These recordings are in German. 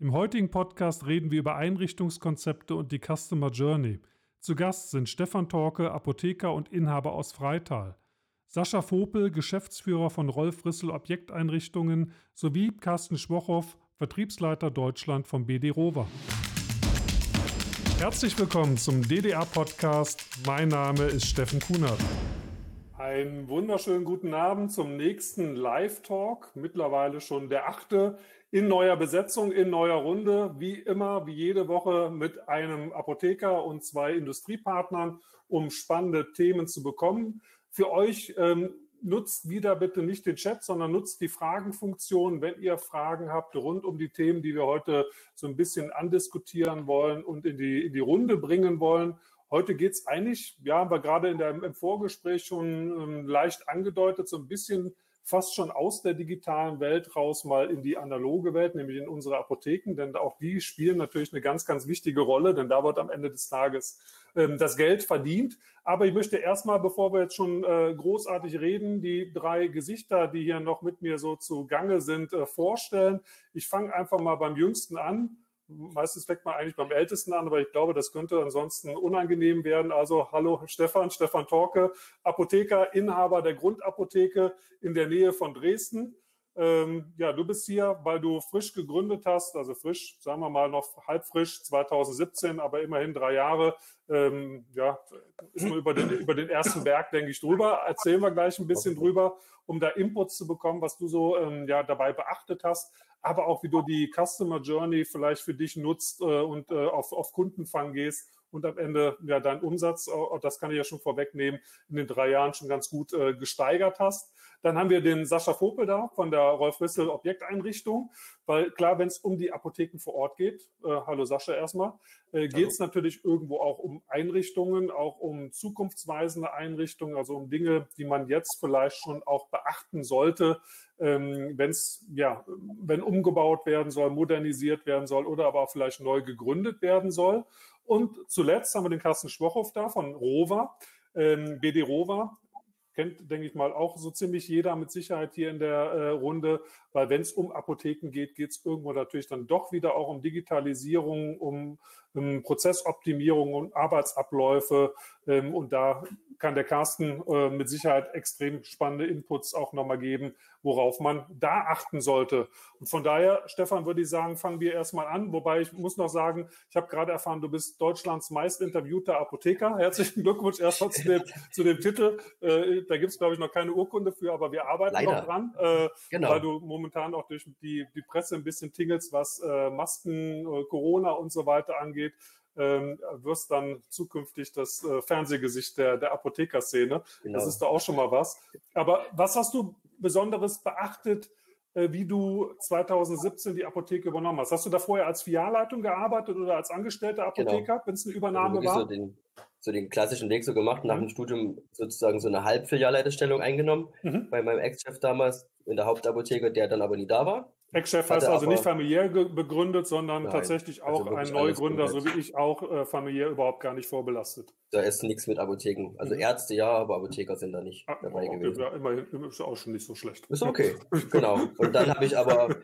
Im heutigen Podcast reden wir über Einrichtungskonzepte und die Customer Journey. Zu Gast sind Stefan Torke, Apotheker und Inhaber aus Freital. Sascha Vopel, Geschäftsführer von Rolf Rissel Objekteinrichtungen, sowie Carsten Schwochow, Vertriebsleiter Deutschland vom BD Rover. Herzlich willkommen zum DDA-Podcast. Mein Name ist Steffen Kunert. Einen wunderschönen guten Abend zum nächsten Live-Talk. Mittlerweile schon der achte in neuer Besetzung, in neuer Runde. Wie immer, wie jede Woche mit einem Apotheker und zwei Industriepartnern, um spannende Themen zu bekommen. Für euch ähm, nutzt wieder bitte nicht den Chat, sondern nutzt die Fragenfunktion, wenn ihr Fragen habt rund um die Themen, die wir heute so ein bisschen andiskutieren wollen und in die, in die Runde bringen wollen. Heute geht's eigentlich, ja, haben wir gerade in der, im Vorgespräch schon ähm, leicht angedeutet, so ein bisschen fast schon aus der digitalen Welt raus mal in die analoge Welt, nämlich in unsere Apotheken, denn auch die spielen natürlich eine ganz, ganz wichtige Rolle, denn da wird am Ende des Tages ähm, das Geld verdient. Aber ich möchte erstmal, bevor wir jetzt schon äh, großartig reden, die drei Gesichter, die hier noch mit mir so zu Gange sind, äh, vorstellen. Ich fange einfach mal beim Jüngsten an meistens fängt man eigentlich beim Ältesten an, aber ich glaube, das könnte ansonsten unangenehm werden. Also hallo Stefan, Stefan Torke, Apotheker, Inhaber der Grundapotheke in der Nähe von Dresden. Ähm, ja, du bist hier, weil du frisch gegründet hast, also frisch, sagen wir mal noch halb frisch, 2017, aber immerhin drei Jahre. Ähm, ja, ist man über den, über den ersten Berg, denke ich, drüber. Erzählen wir gleich ein bisschen drüber, um da Inputs zu bekommen, was du so ähm, ja dabei beachtet hast aber auch wie du die Customer Journey vielleicht für dich nutzt äh, und äh, auf, auf Kundenfang gehst und am Ende ja deinen Umsatz, äh, das kann ich ja schon vorwegnehmen, in den drei Jahren schon ganz gut äh, gesteigert hast. Dann haben wir den Sascha Vopel da von der Rolf Rissel Objekteinrichtung, weil klar, wenn es um die Apotheken vor Ort geht, äh, hallo Sascha erstmal, äh, geht es natürlich irgendwo auch um Einrichtungen, auch um zukunftsweisende Einrichtungen, also um Dinge, die man jetzt vielleicht schon auch beachten sollte, ähm, wenn es ja, wenn umgebaut werden soll, modernisiert werden soll oder aber auch vielleicht neu gegründet werden soll. Und zuletzt haben wir den Carsten Schwochow da von Rover, ähm, BD Rover, kennt, denke ich mal, auch so ziemlich jeder mit Sicherheit hier in der äh, Runde, weil wenn es um Apotheken geht, geht es irgendwo natürlich dann doch wieder auch um Digitalisierung, um, um Prozessoptimierung und Arbeitsabläufe. Ähm, und da kann der Carsten äh, mit Sicherheit extrem spannende Inputs auch nochmal geben, worauf man da achten sollte. Und von daher, Stefan, würde ich sagen, fangen wir erstmal an. Wobei ich muss noch sagen, ich habe gerade erfahren, du bist Deutschlands meist interviewter Apotheker. Herzlichen Glückwunsch erstmal zu dem, zu dem Titel. Äh, da gibt es, glaube ich, noch keine Urkunde für, aber wir arbeiten Leider. noch dran, äh, genau. weil du momentan auch durch die, die Presse ein bisschen tingelst, was äh, Masken, äh, Corona und so weiter angeht ähm, wirst dann zukünftig das äh, Fernsehgesicht der, der Apothekerszene. Genau. Das ist da auch schon mal was. Aber was hast du Besonderes beachtet, äh, wie du 2017 die Apotheke übernommen hast? Hast du da vorher als Filialleitung gearbeitet oder als angestellter Apotheker, genau. wenn es eine Übernahme also war? So den, so den, klassischen Weg so gemacht, nach mhm. dem Studium sozusagen so eine Halbfilialleiterstellung eingenommen mhm. bei meinem Ex-Chef damals in der Hauptapotheke, der dann aber nie da war. Ex-Chef heißt also nicht familiär begründet, sondern Nein, tatsächlich auch ein Neugründer, so wie ich auch, äh, familiär überhaupt gar nicht vorbelastet. Da ist nichts mit Apotheken. Also mhm. Ärzte ja, aber Apotheker sind da nicht ah, dabei okay, gewesen. Ja, immerhin ist auch schon nicht so schlecht. Ist okay, genau. Und dann habe ich aber,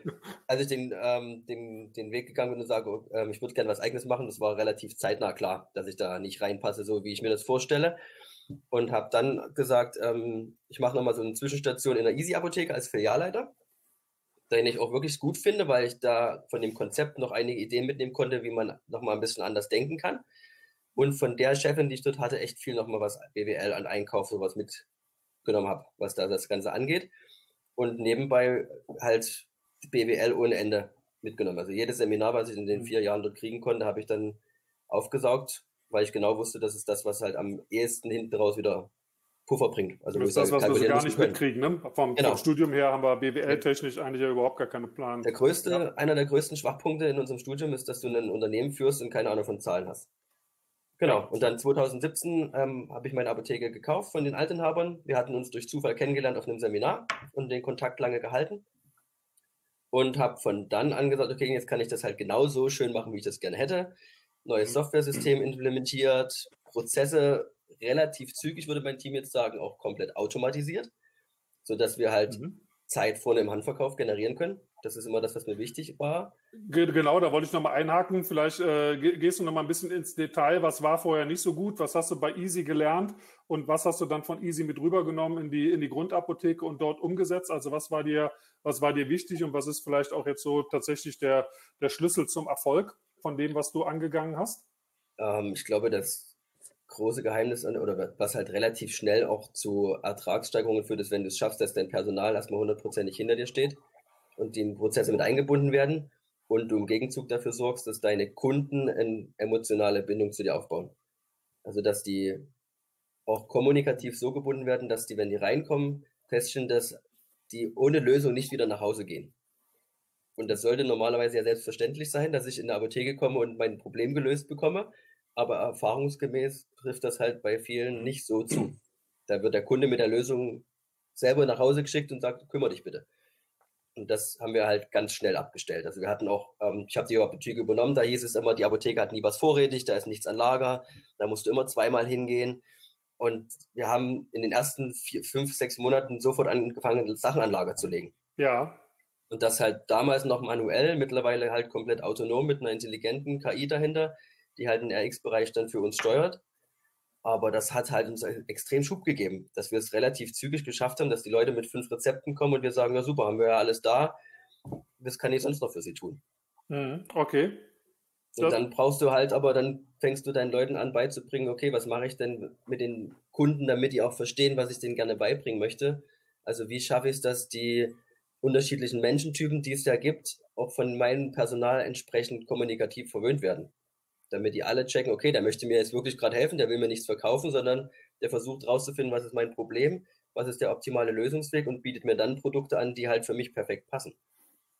als ich den, ähm, den, den Weg gegangen bin und sage, ähm, ich würde gerne was Eigenes machen, das war relativ zeitnah klar, dass ich da nicht reinpasse, so wie ich mir das vorstelle. Und habe dann gesagt, ähm, ich mache nochmal so eine Zwischenstation in der Easy-Apotheke als Filialleiter den ich auch wirklich gut finde, weil ich da von dem Konzept noch einige Ideen mitnehmen konnte, wie man nochmal ein bisschen anders denken kann. Und von der Chefin, die ich dort hatte, echt viel nochmal was BWL an Einkauf, sowas mitgenommen habe, was da das Ganze angeht. Und nebenbei halt BWL ohne Ende mitgenommen. Also jedes Seminar, was ich in den vier Jahren dort kriegen konnte, habe ich dann aufgesaugt, weil ich genau wusste, das ist das, was halt am ehesten hinten raus wieder Puffer bringt. Also das ist das, was wir so gar nicht mitkriegen. Ne? Vom, genau. vom, Studium her haben wir BWL-technisch eigentlich ja überhaupt gar keine Plan. Der größte, ja. einer der größten Schwachpunkte in unserem Studium ist, dass du ein Unternehmen führst und keine Ahnung von Zahlen hast. Genau. Ja. Und dann 2017 ähm, habe ich meine Apotheke gekauft von den Altenhabern. Wir hatten uns durch Zufall kennengelernt auf einem Seminar und den Kontakt lange gehalten. Und habe von dann an gesagt, okay, jetzt kann ich das halt genauso schön machen, wie ich das gerne hätte. Neues Software-System implementiert, Prozesse relativ zügig, würde mein Team jetzt sagen, auch komplett automatisiert, so dass wir halt mhm. Zeit vorne im Handverkauf generieren können. Das ist immer das, was mir wichtig war. Genau, da wollte ich nochmal einhaken. Vielleicht äh, gehst du nochmal ein bisschen ins Detail. Was war vorher nicht so gut? Was hast du bei Easy gelernt? Und was hast du dann von Easy mit rübergenommen in die, in die Grundapotheke und dort umgesetzt? Also was war dir, was war dir wichtig und was ist vielleicht auch jetzt so tatsächlich der, der Schlüssel zum Erfolg von dem, was du angegangen hast? Ähm, ich glaube, das große Geheimnis oder was halt relativ schnell auch zu Ertragssteigerungen führt, ist, wenn du es schaffst, dass dein Personal erstmal hundertprozentig hinter dir steht und die in Prozesse mit eingebunden werden und du im Gegenzug dafür sorgst, dass deine Kunden eine emotionale Bindung zu dir aufbauen. Also dass die auch kommunikativ so gebunden werden, dass die, wenn die reinkommen, feststellen, dass die ohne Lösung nicht wieder nach Hause gehen. Und das sollte normalerweise ja selbstverständlich sein, dass ich in der Apotheke komme und mein Problem gelöst bekomme. Aber erfahrungsgemäß trifft das halt bei vielen nicht so zu. Da wird der Kunde mit der Lösung selber nach Hause geschickt und sagt, kümmere dich bitte. Und das haben wir halt ganz schnell abgestellt. Also wir hatten auch, ähm, ich habe die Apotheke übernommen, da hieß es immer, die Apotheke hat nie was vorrätig, da ist nichts an Lager, da musst du immer zweimal hingehen. Und wir haben in den ersten vier, fünf, sechs Monaten sofort angefangen, Sachen an Lager zu legen. Ja. Und das halt damals noch manuell, mittlerweile halt komplett autonom mit einer intelligenten KI dahinter, die halt den RX-Bereich dann für uns steuert. Aber das hat halt uns extrem Schub gegeben, dass wir es relativ zügig geschafft haben, dass die Leute mit fünf Rezepten kommen und wir sagen, ja super, haben wir ja alles da. Was kann ich sonst noch für sie tun? Mhm, okay. Und dann brauchst du halt, aber dann fängst du deinen Leuten an beizubringen, okay, was mache ich denn mit den Kunden, damit die auch verstehen, was ich denen gerne beibringen möchte. Also wie schaffe ich es, dass die unterschiedlichen Menschentypen, die es ja gibt, auch von meinem Personal entsprechend kommunikativ verwöhnt werden damit die alle checken, okay, der möchte mir jetzt wirklich gerade helfen, der will mir nichts verkaufen, sondern der versucht rauszufinden, was ist mein Problem, was ist der optimale Lösungsweg und bietet mir dann Produkte an, die halt für mich perfekt passen.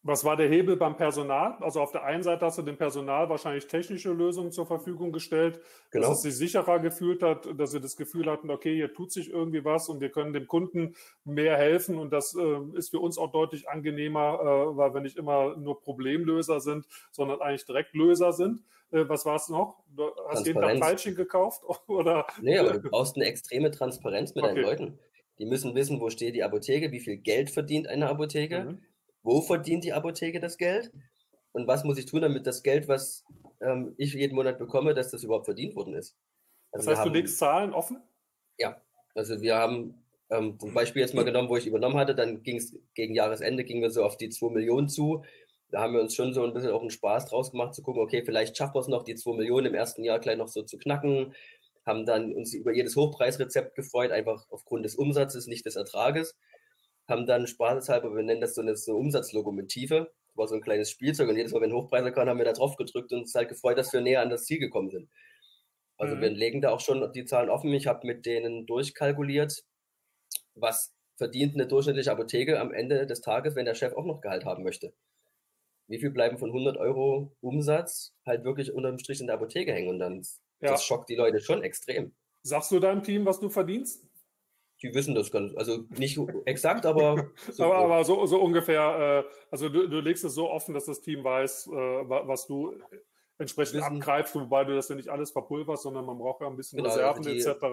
Was war der Hebel beim Personal? Also auf der einen Seite hast du dem Personal wahrscheinlich technische Lösungen zur Verfügung gestellt, genau. dass es sich sicherer gefühlt hat, dass sie das Gefühl hatten, okay, hier tut sich irgendwie was und wir können dem Kunden mehr helfen und das äh, ist für uns auch deutlich angenehmer, äh, weil wir nicht immer nur Problemlöser sind, sondern eigentlich Direktlöser sind. Äh, was war es noch? Du hast jeden Tag Falsching gekauft? Oder? Nee, aber du brauchst eine extreme Transparenz mit okay. deinen Leuten. Die müssen wissen, wo steht die Apotheke, wie viel Geld verdient eine Apotheke. Mhm wo verdient die Apotheke das Geld und was muss ich tun, damit das Geld, was ähm, ich jeden Monat bekomme, dass das überhaupt verdient worden ist. Also das heißt, haben, du legst Zahlen offen? Ja, also wir haben ähm, zum Beispiel jetzt mal genommen, wo ich übernommen hatte, dann ging es gegen Jahresende, gingen wir so auf die 2 Millionen zu. Da haben wir uns schon so ein bisschen auch einen Spaß draus gemacht, zu gucken, okay, vielleicht schaffen wir es noch, die 2 Millionen im ersten Jahr gleich noch so zu knacken. Haben dann uns über jedes Hochpreisrezept gefreut, einfach aufgrund des Umsatzes, nicht des Ertrages haben dann spaßeshalber, wir nennen das so eine, so eine Umsatzlokomotive, war so ein kleines Spielzeug und jedes Mal, wenn Hochpreise kamen, haben wir da drauf gedrückt und uns halt gefreut, dass wir näher an das Ziel gekommen sind. Also mhm. wir legen da auch schon die Zahlen offen. Ich habe mit denen durchkalkuliert, was verdient eine durchschnittliche Apotheke am Ende des Tages, wenn der Chef auch noch Gehalt haben möchte. Wie viel bleiben von 100 Euro Umsatz halt wirklich unterm Strich in der Apotheke hängen und dann ja. das schockt die Leute schon extrem. Sagst du deinem Team, was du verdienst? Die wissen das ganz, also nicht exakt, aber so, aber, aber, so, so ungefähr, äh, also du, du legst es so offen, dass das Team weiß, äh, was du entsprechend wissen, abgreifst, wobei du das ja nicht alles verpulverst, sondern man braucht ja ein bisschen genau, Reserven also etc.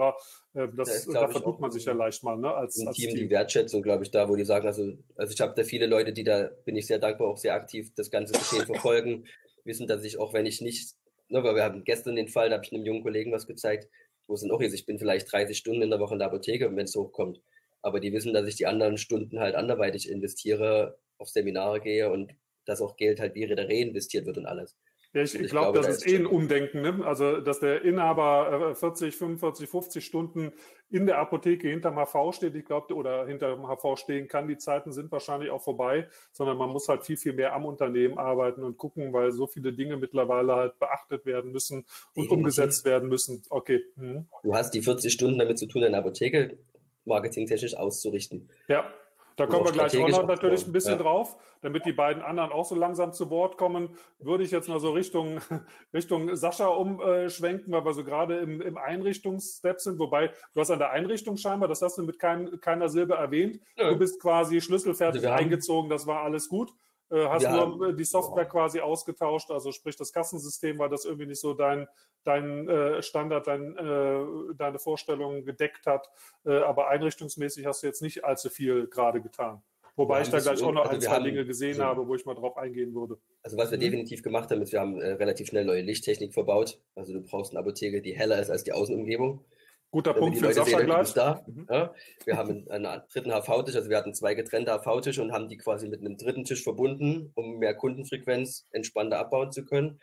Äh, das, da, da vertut man sich ja leicht mal, ne? Als, als Team, Team, die Wertschätzung, glaube ich, da, wo die sagen, also, also ich habe da viele Leute, die da, bin ich sehr dankbar, auch sehr aktiv das ganze Geschehen verfolgen, wissen, dass ich auch, wenn ich nicht, ne, weil wir haben gestern den Fall, da habe ich einem jungen Kollegen was gezeigt, wo dann auch ist, ich bin vielleicht 30 Stunden in der Woche in der Apotheke, wenn es hochkommt. Aber die wissen, dass ich die anderen Stunden halt anderweitig investiere, auf Seminare gehe und dass auch Geld halt wieder reinvestiert wird und alles. Ja, ich, ich, glaube, das ist eh ein Umdenken. Ne? Also, dass der Inhaber 40, 45, 50 Stunden in der Apotheke hinterm HV steht, ich glaube, oder hinterm HV stehen kann, die Zeiten sind wahrscheinlich auch vorbei, sondern man muss halt viel, viel mehr am Unternehmen arbeiten und gucken, weil so viele Dinge mittlerweile halt beachtet werden müssen und Definitiv. umgesetzt werden müssen. Okay. Mhm. Du hast die 40 Stunden damit zu tun, eine Apotheke marketingtechnisch auszurichten. Ja. Da kommen wir gleich auch noch natürlich ein bisschen ja. drauf, damit die beiden anderen auch so langsam zu Wort kommen. Würde ich jetzt mal so Richtung, Richtung Sascha umschwenken, weil wir so gerade im, im Einrichtungsstep sind. Wobei, du hast an der Einrichtung scheinbar, das hast du mit kein, keiner Silbe erwähnt. Ja. Du bist quasi schlüsselfertig also eingezogen, das war alles gut. Äh, hast ja, nur die Software quasi ausgetauscht, also sprich das Kassensystem, weil das irgendwie nicht so dein, dein äh, Standard, dein, äh, deine Vorstellungen gedeckt hat. Äh, aber einrichtungsmäßig hast du jetzt nicht allzu viel gerade getan. Wobei ich da gleich auch noch also ein, zwei haben, Dinge gesehen also, habe, wo ich mal drauf eingehen würde. Also was wir mhm. definitiv gemacht haben, ist, wir haben äh, relativ schnell neue Lichttechnik verbaut. Also du brauchst eine Apotheke, die heller ist als die Außenumgebung. Guter Punkt für Sascha sehen, gleich. Da. Mhm. Ja, wir haben einen, dritten HV-Tisch, also wir hatten zwei getrennte HV-Tische und haben die quasi mit einem dritten Tisch verbunden, um mehr Kundenfrequenz entspannter abbauen zu können.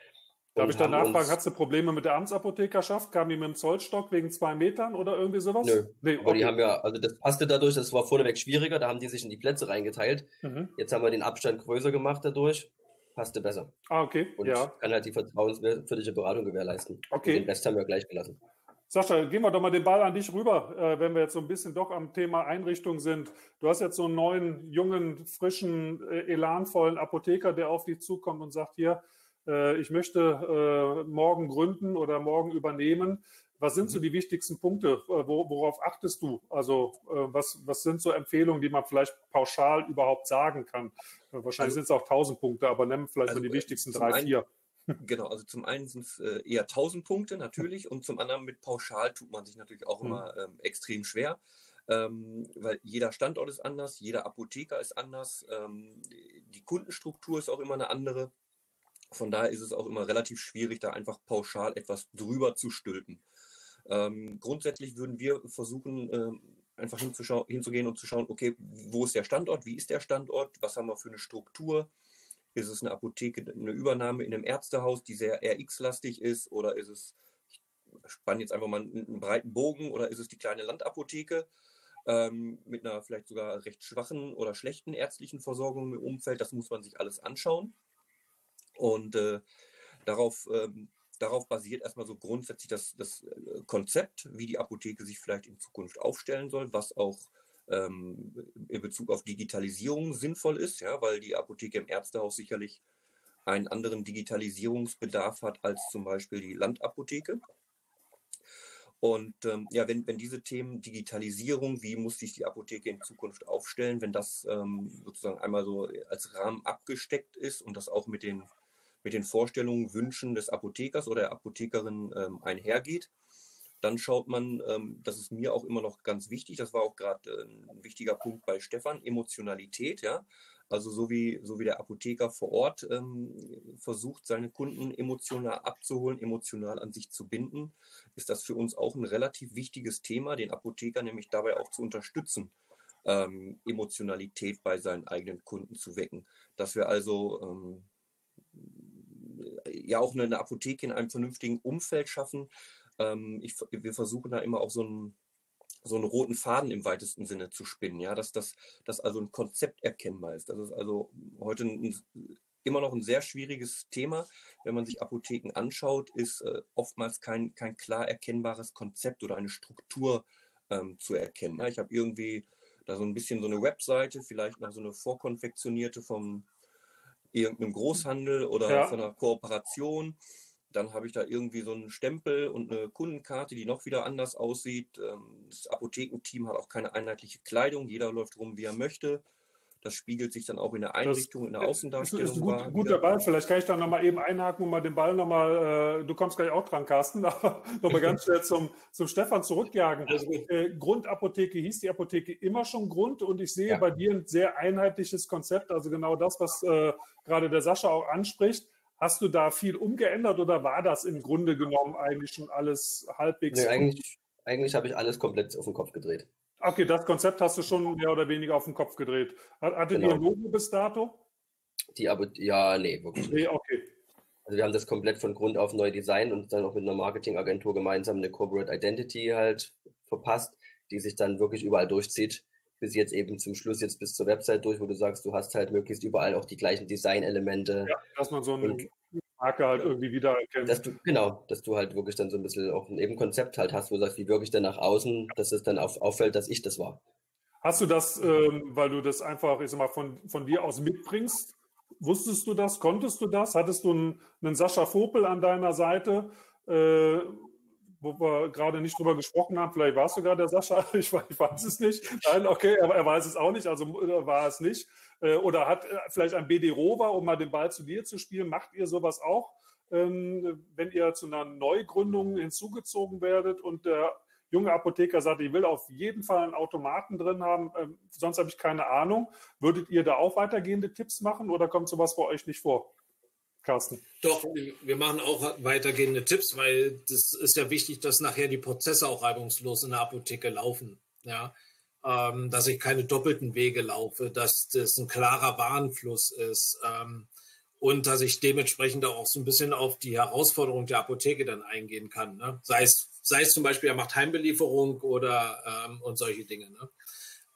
Darf ich da nachfragen, hast du Probleme mit der Amtsapothekerschaft? Kam die mit dem Zollstock wegen zwei Metern oder irgendwie sowas? Nö, nee, aber die haben ja, also das passte dadurch, das war vorneweg schwieriger, da haben die sich in die Plätze reingeteilt. Mhm. Jetzt haben wir den Abstand größer gemacht dadurch, passte besser. Ah, okay, Und ja. kann halt die vertrauenswürdige Beratung gewährleisten. Okay. Und den Rest haben wir gleich gelassen. Sascha, gehen wir doch mal den Ball an dich rüber, äh, wenn wir jetzt so ein bisschen doch am Thema Einrichtung sind. Du hast jetzt so einen neuen, jungen, frischen, äh, elanvollen Apotheker, der auf dich zukommt und sagt, hier, äh, ich möchte morgen gründen oder morgen übernehmen. Was sind so mhm. die wichtigsten Punkte? worauf achtest du? Also was, was sind so Empfehlungen, die man vielleicht pauschal überhaupt sagen kann? Wahrscheinlich also, sind es auch tausend Punkte, aber nennen vielleicht also, so die wichtigsten drei, vier. Genau, also zum einen sind es äh, eher 1000 Punkte natürlich und zum anderen mit Pauschal tut man sich natürlich auch mhm. immer ähm, extrem schwer, ähm, weil jeder Standort ist anders, jeder Apotheker ist anders, ähm, die Kundenstruktur ist auch immer eine andere. Von daher ist es auch immer relativ schwierig, da einfach pauschal etwas drüber zu stülpen. Ähm, grundsätzlich würden wir versuchen, ähm, einfach hinzugehen und zu schauen, okay, wo ist der Standort, wie ist der Standort, was haben wir für eine Struktur, ist es eine Apotheke, eine Übernahme in einem Ärztehaus, die sehr RX-lastig ist? Oder ist es, ich spanne jetzt einfach mal einen, breiten Bogen, oder ist es die kleine Landapotheke ähm, mit einer vielleicht sogar recht schwachen oder schlechten ärztlichen Versorgung im Umfeld? Das muss man sich alles anschauen. Und äh, darauf, ähm, darauf basiert erstmal so grundsätzlich das, das äh, Konzept, wie die Apotheke sich vielleicht in Zukunft aufstellen soll, was auch ähm, in Bezug auf Digitalisierung sinnvoll ist, ja, weil die Apotheke im Ärztehaus sicherlich einen anderen Digitalisierungsbedarf hat als zum Beispiel die Landapotheke. Und ähm, ja, wenn, wenn diese Themen Digitalisierung, wie muss sich die Apotheke in Zukunft aufstellen, wenn das ähm, sozusagen einmal so als Rahmen abgesteckt ist und das auch mit den, mit den Vorstellungen, Wünschen des Apothekers oder der Apothekerin ähm, einhergeht, dann schaut man, ähm, das ist mir auch immer noch ganz wichtig, das war auch gerade äh, ein wichtiger Punkt bei Stefan, Emotionalität, ja. Also so wie, so wie der Apotheker vor Ort ähm, versucht, seine Kunden emotional abzuholen, emotional an sich zu binden, ist das für uns auch ein relativ wichtiges Thema, den Apotheker nämlich dabei auch zu unterstützen, ähm, Emotionalität bei seinen eigenen Kunden zu wecken. Dass wir also ähm, ja auch eine Apotheke in einem vernünftigen Umfeld schaffen, ähm, ich, wir versuchen da immer auch so einen, so einen roten Faden im weitesten Sinne zu spinnen, ja, dass das dass also ein Konzept erkennbar ist. Das ist also heute ein, immer noch ein sehr schwieriges Thema. Wenn man sich Apotheken anschaut, ist äh, oftmals kein, kein klar erkennbares Konzept oder eine Struktur ähm, zu erkennen. Ja, ich habe irgendwie da so ein bisschen so eine Webseite, vielleicht noch so eine vorkonfektionierte vom irgendeinem Großhandel oder ja. von einer Kooperation dann habe ich da irgendwie so einen Stempel und eine Kundenkarte, die noch wieder anders aussieht. Ähm, das Apothekenteam hat auch keine einheitliche Kleidung. Jeder läuft rum, wie er möchte. Das spiegelt sich dann auch in der Einrichtung, das, in der Außendarstellung. Das ist ein gut, guter Ball. Vielleicht kann ich da nochmal eben einhaken und mal den Ball nochmal, äh, du kommst gleich auch dran, Carsten, aber nochmal ganz schnell zum, zum Stefan zurückjagen. Äh, Grundapotheke hieß die Apotheke immer schon Grund und ich sehe ja. bei dir ein sehr einheitliches Konzept, also genau das, was äh, gerade der Sascha auch anspricht. Hast du da viel umgeändert oder war das im Grunde genommen eigentlich schon alles halbwegs? Nee, eigentlich, eigentlich habe ich alles komplett auf den Kopf gedreht. Okay, das Konzept hast du schon mehr oder weniger auf den Kopf gedreht. Hattet genau. ihr ein Logo bis dato? Die aber, ja, nee, wirklich. Nee, okay. Also wir haben das komplett von Grund auf neu designt und dann auch mit einer Marketingagentur gemeinsam eine Corporate Identity halt verpasst, die sich dann wirklich überall durchzieht bis jetzt eben zum Schluss jetzt bis zur Website durch, wo du sagst, du hast halt möglichst überall auch die gleichen Designelemente. Ja, dass man so eine Marke halt irgendwie wiedererkennt. Dass du, genau, dass du halt wirklich dann so ein bisschen auch ein eben Konzept halt hast, wo du sagst, wie wirklich dann nach außen, dass es dann auf, auffällt, dass ich das war. Hast du das, ähm, weil du das einfach, ich sag mal, von, von dir aus mitbringst? Wusstest du das? Konntest du das? Hattest du einen, einen Sascha Vopel an deiner Seite? Äh, wo wir gerade nicht drüber gesprochen haben, vielleicht war es sogar der Sascha, ich weiß, ich weiß es nicht. Nein, okay, aber er weiß es auch nicht, also äh, war es nicht. Äh, oder hat äh, vielleicht ein BD Rover, um mal den Ball zu dir zu spielen, macht ihr sowas auch, ähm, wenn ihr zu einer Neugründung hinzugezogen werdet und der junge Apotheker sagt, ich will auf jeden Fall einen Automaten drin haben, äh, sonst habe ich keine Ahnung. Würdet ihr da auch weitergehende Tipps machen oder kommt sowas bei euch nicht vor? Carsten. Doch, wir machen auch weitergehende Tipps, weil das ist ja wichtig, dass nachher die Prozesse auch reibungslos in der Apotheke laufen. Ja, ähm, dass ich keine doppelten Wege laufe, dass das ein klarer Warenfluss ist ähm, und dass ich dementsprechend auch so ein bisschen auf die Herausforderung der Apotheke dann eingehen kann. Ne? Sei, es, sei es zum Beispiel, er macht Heimbelieferung oder ähm, und solche Dinge. Ne?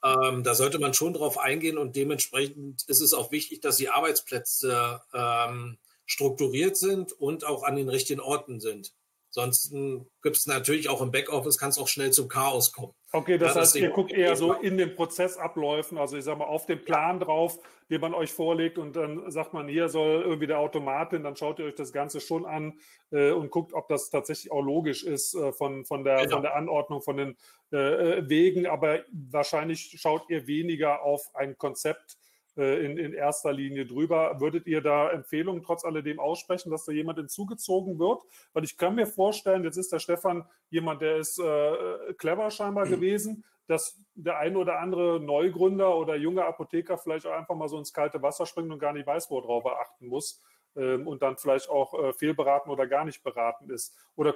Ähm, da sollte man schon drauf eingehen und dementsprechend ist es auch wichtig, dass die Arbeitsplätze ähm, strukturiert sind und auch an den richtigen Orten sind. Sonst gibt es natürlich auch im Backoffice, kann es auch schnell zum Chaos kommen. Okay, das ja, heißt, ihr guckt eher so in den Prozessabläufen, also ich sage mal auf den Plan drauf, den man euch vorlegt und dann sagt man, hier soll irgendwie der Automat hin, dann schaut ihr euch das Ganze schon an äh, und guckt, ob das tatsächlich auch logisch ist äh, von, von, der, genau. von der Anordnung, von den äh, äh Wegen, aber wahrscheinlich schaut ihr weniger auf ein Konzept, in, in erster Linie drüber. Würdet ihr da Empfehlungen trotz alledem aussprechen, dass da jemand hinzugezogen wird? Weil ich kann mir vorstellen, jetzt ist der Stefan jemand, der ist äh, clever scheinbar mhm. gewesen, dass der ein oder andere Neugründer oder junge Apotheker vielleicht auch einfach mal so ins kalte Wasser springt und gar nicht weiß, worauf er achten muss ähm, und dann vielleicht auch äh, fehlberaten oder gar nicht beraten ist. Oder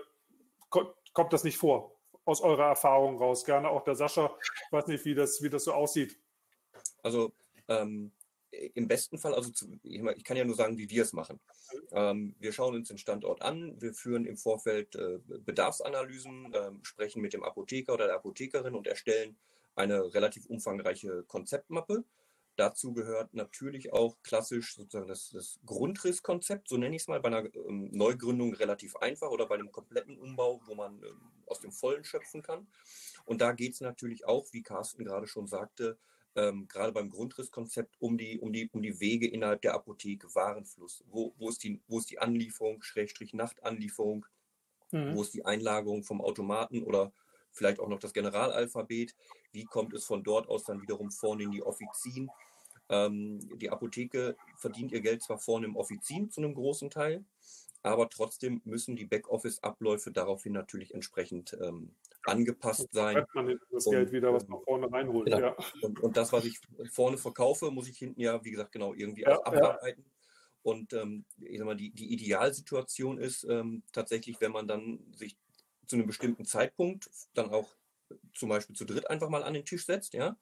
ko kommt das nicht vor? Aus eurer Erfahrung raus. Gerne auch der Sascha. Ich weiß nicht, wie das, wie das so aussieht. Also ähm, Im besten Fall, also zu, ich kann ja nur sagen, wie wir es machen. Ähm, wir schauen uns den Standort an, wir führen im Vorfeld äh, Bedarfsanalysen, äh, sprechen mit dem Apotheker oder der Apothekerin und erstellen eine relativ umfangreiche Konzeptmappe. Dazu gehört natürlich auch klassisch sozusagen das, das Grundrisskonzept, so nenne ich es mal, bei einer ähm, Neugründung relativ einfach oder bei einem kompletten Umbau, wo man ähm, aus dem Vollen schöpfen kann. Und da geht es natürlich auch, wie Carsten gerade schon sagte, ähm, gerade beim Grundrisskonzept um die, um, die, um die Wege innerhalb der Apotheke, Warenfluss. Wo, wo, ist, die, wo ist die Anlieferung, Schrägstrich Nachtanlieferung? Mhm. Wo ist die Einlagerung vom Automaten oder vielleicht auch noch das Generalalphabet? Wie kommt es von dort aus dann wiederum vorne in die Offizien? Ähm, die Apotheke verdient ihr Geld zwar vorne im Offizien zu einem großen Teil, aber trotzdem müssen die Backoffice-Abläufe daraufhin natürlich entsprechend ähm, angepasst sein. man das und, Geld wieder, was man vorne reinholt. Genau. Ja. Und, und, das, was ich vorne verkaufe, muss ich hinten ja, wie gesagt, genau irgendwie ja, auch abarbeiten. Ja. Und ähm, ich sag mal, die, die Idealsituation ist ähm, tatsächlich, wenn man dann sich zu einem bestimmten Zeitpunkt dann auch zum Beispiel zu dritt einfach mal an den Tisch setzt, ja,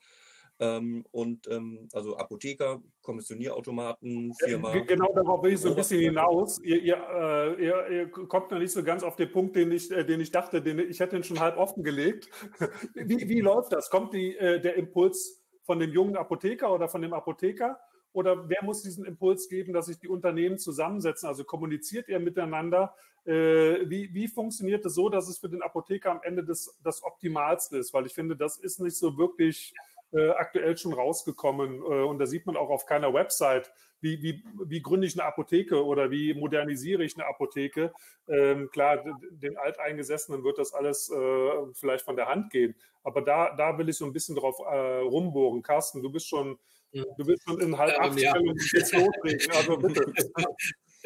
ähm, und ähm, also Apotheker, Kommissionierautomaten, Firma. Genau darauf will ich so ein bisschen hinaus. Ihr, ihr, äh, ihr, ihr, kommt noch nicht so ganz auf den Punkt, den ich, äh, den ich dachte, den ich hätte ihn schon halb offengelegt. wie, wie läuft das? Kommt die, äh, der Impuls von dem jungen Apotheker oder von dem Apotheker? Oder wer muss diesen Impuls geben, dass sich die Unternehmen zusammensetzen? Also kommuniziert ihr miteinander? Äh, wie, wie funktioniert das so, dass es für den Apotheker am Ende das, das Optimalste ist? Weil ich finde, das ist nicht so wirklich äh, aktuell schon rausgekommen. Äh, und da sieht man auch auf keiner Website, wie, wie, wie gründe ich eine Apotheke oder wie modernisiere ich eine Apotheke. Ähm, klar, den Alteingesessenen wird das alles äh, vielleicht von der Hand gehen. Aber da, da will ich so ein bisschen drauf äh, rumbohren. Carsten, du bist schon, du bist schon in halb acht ja. Also bitte.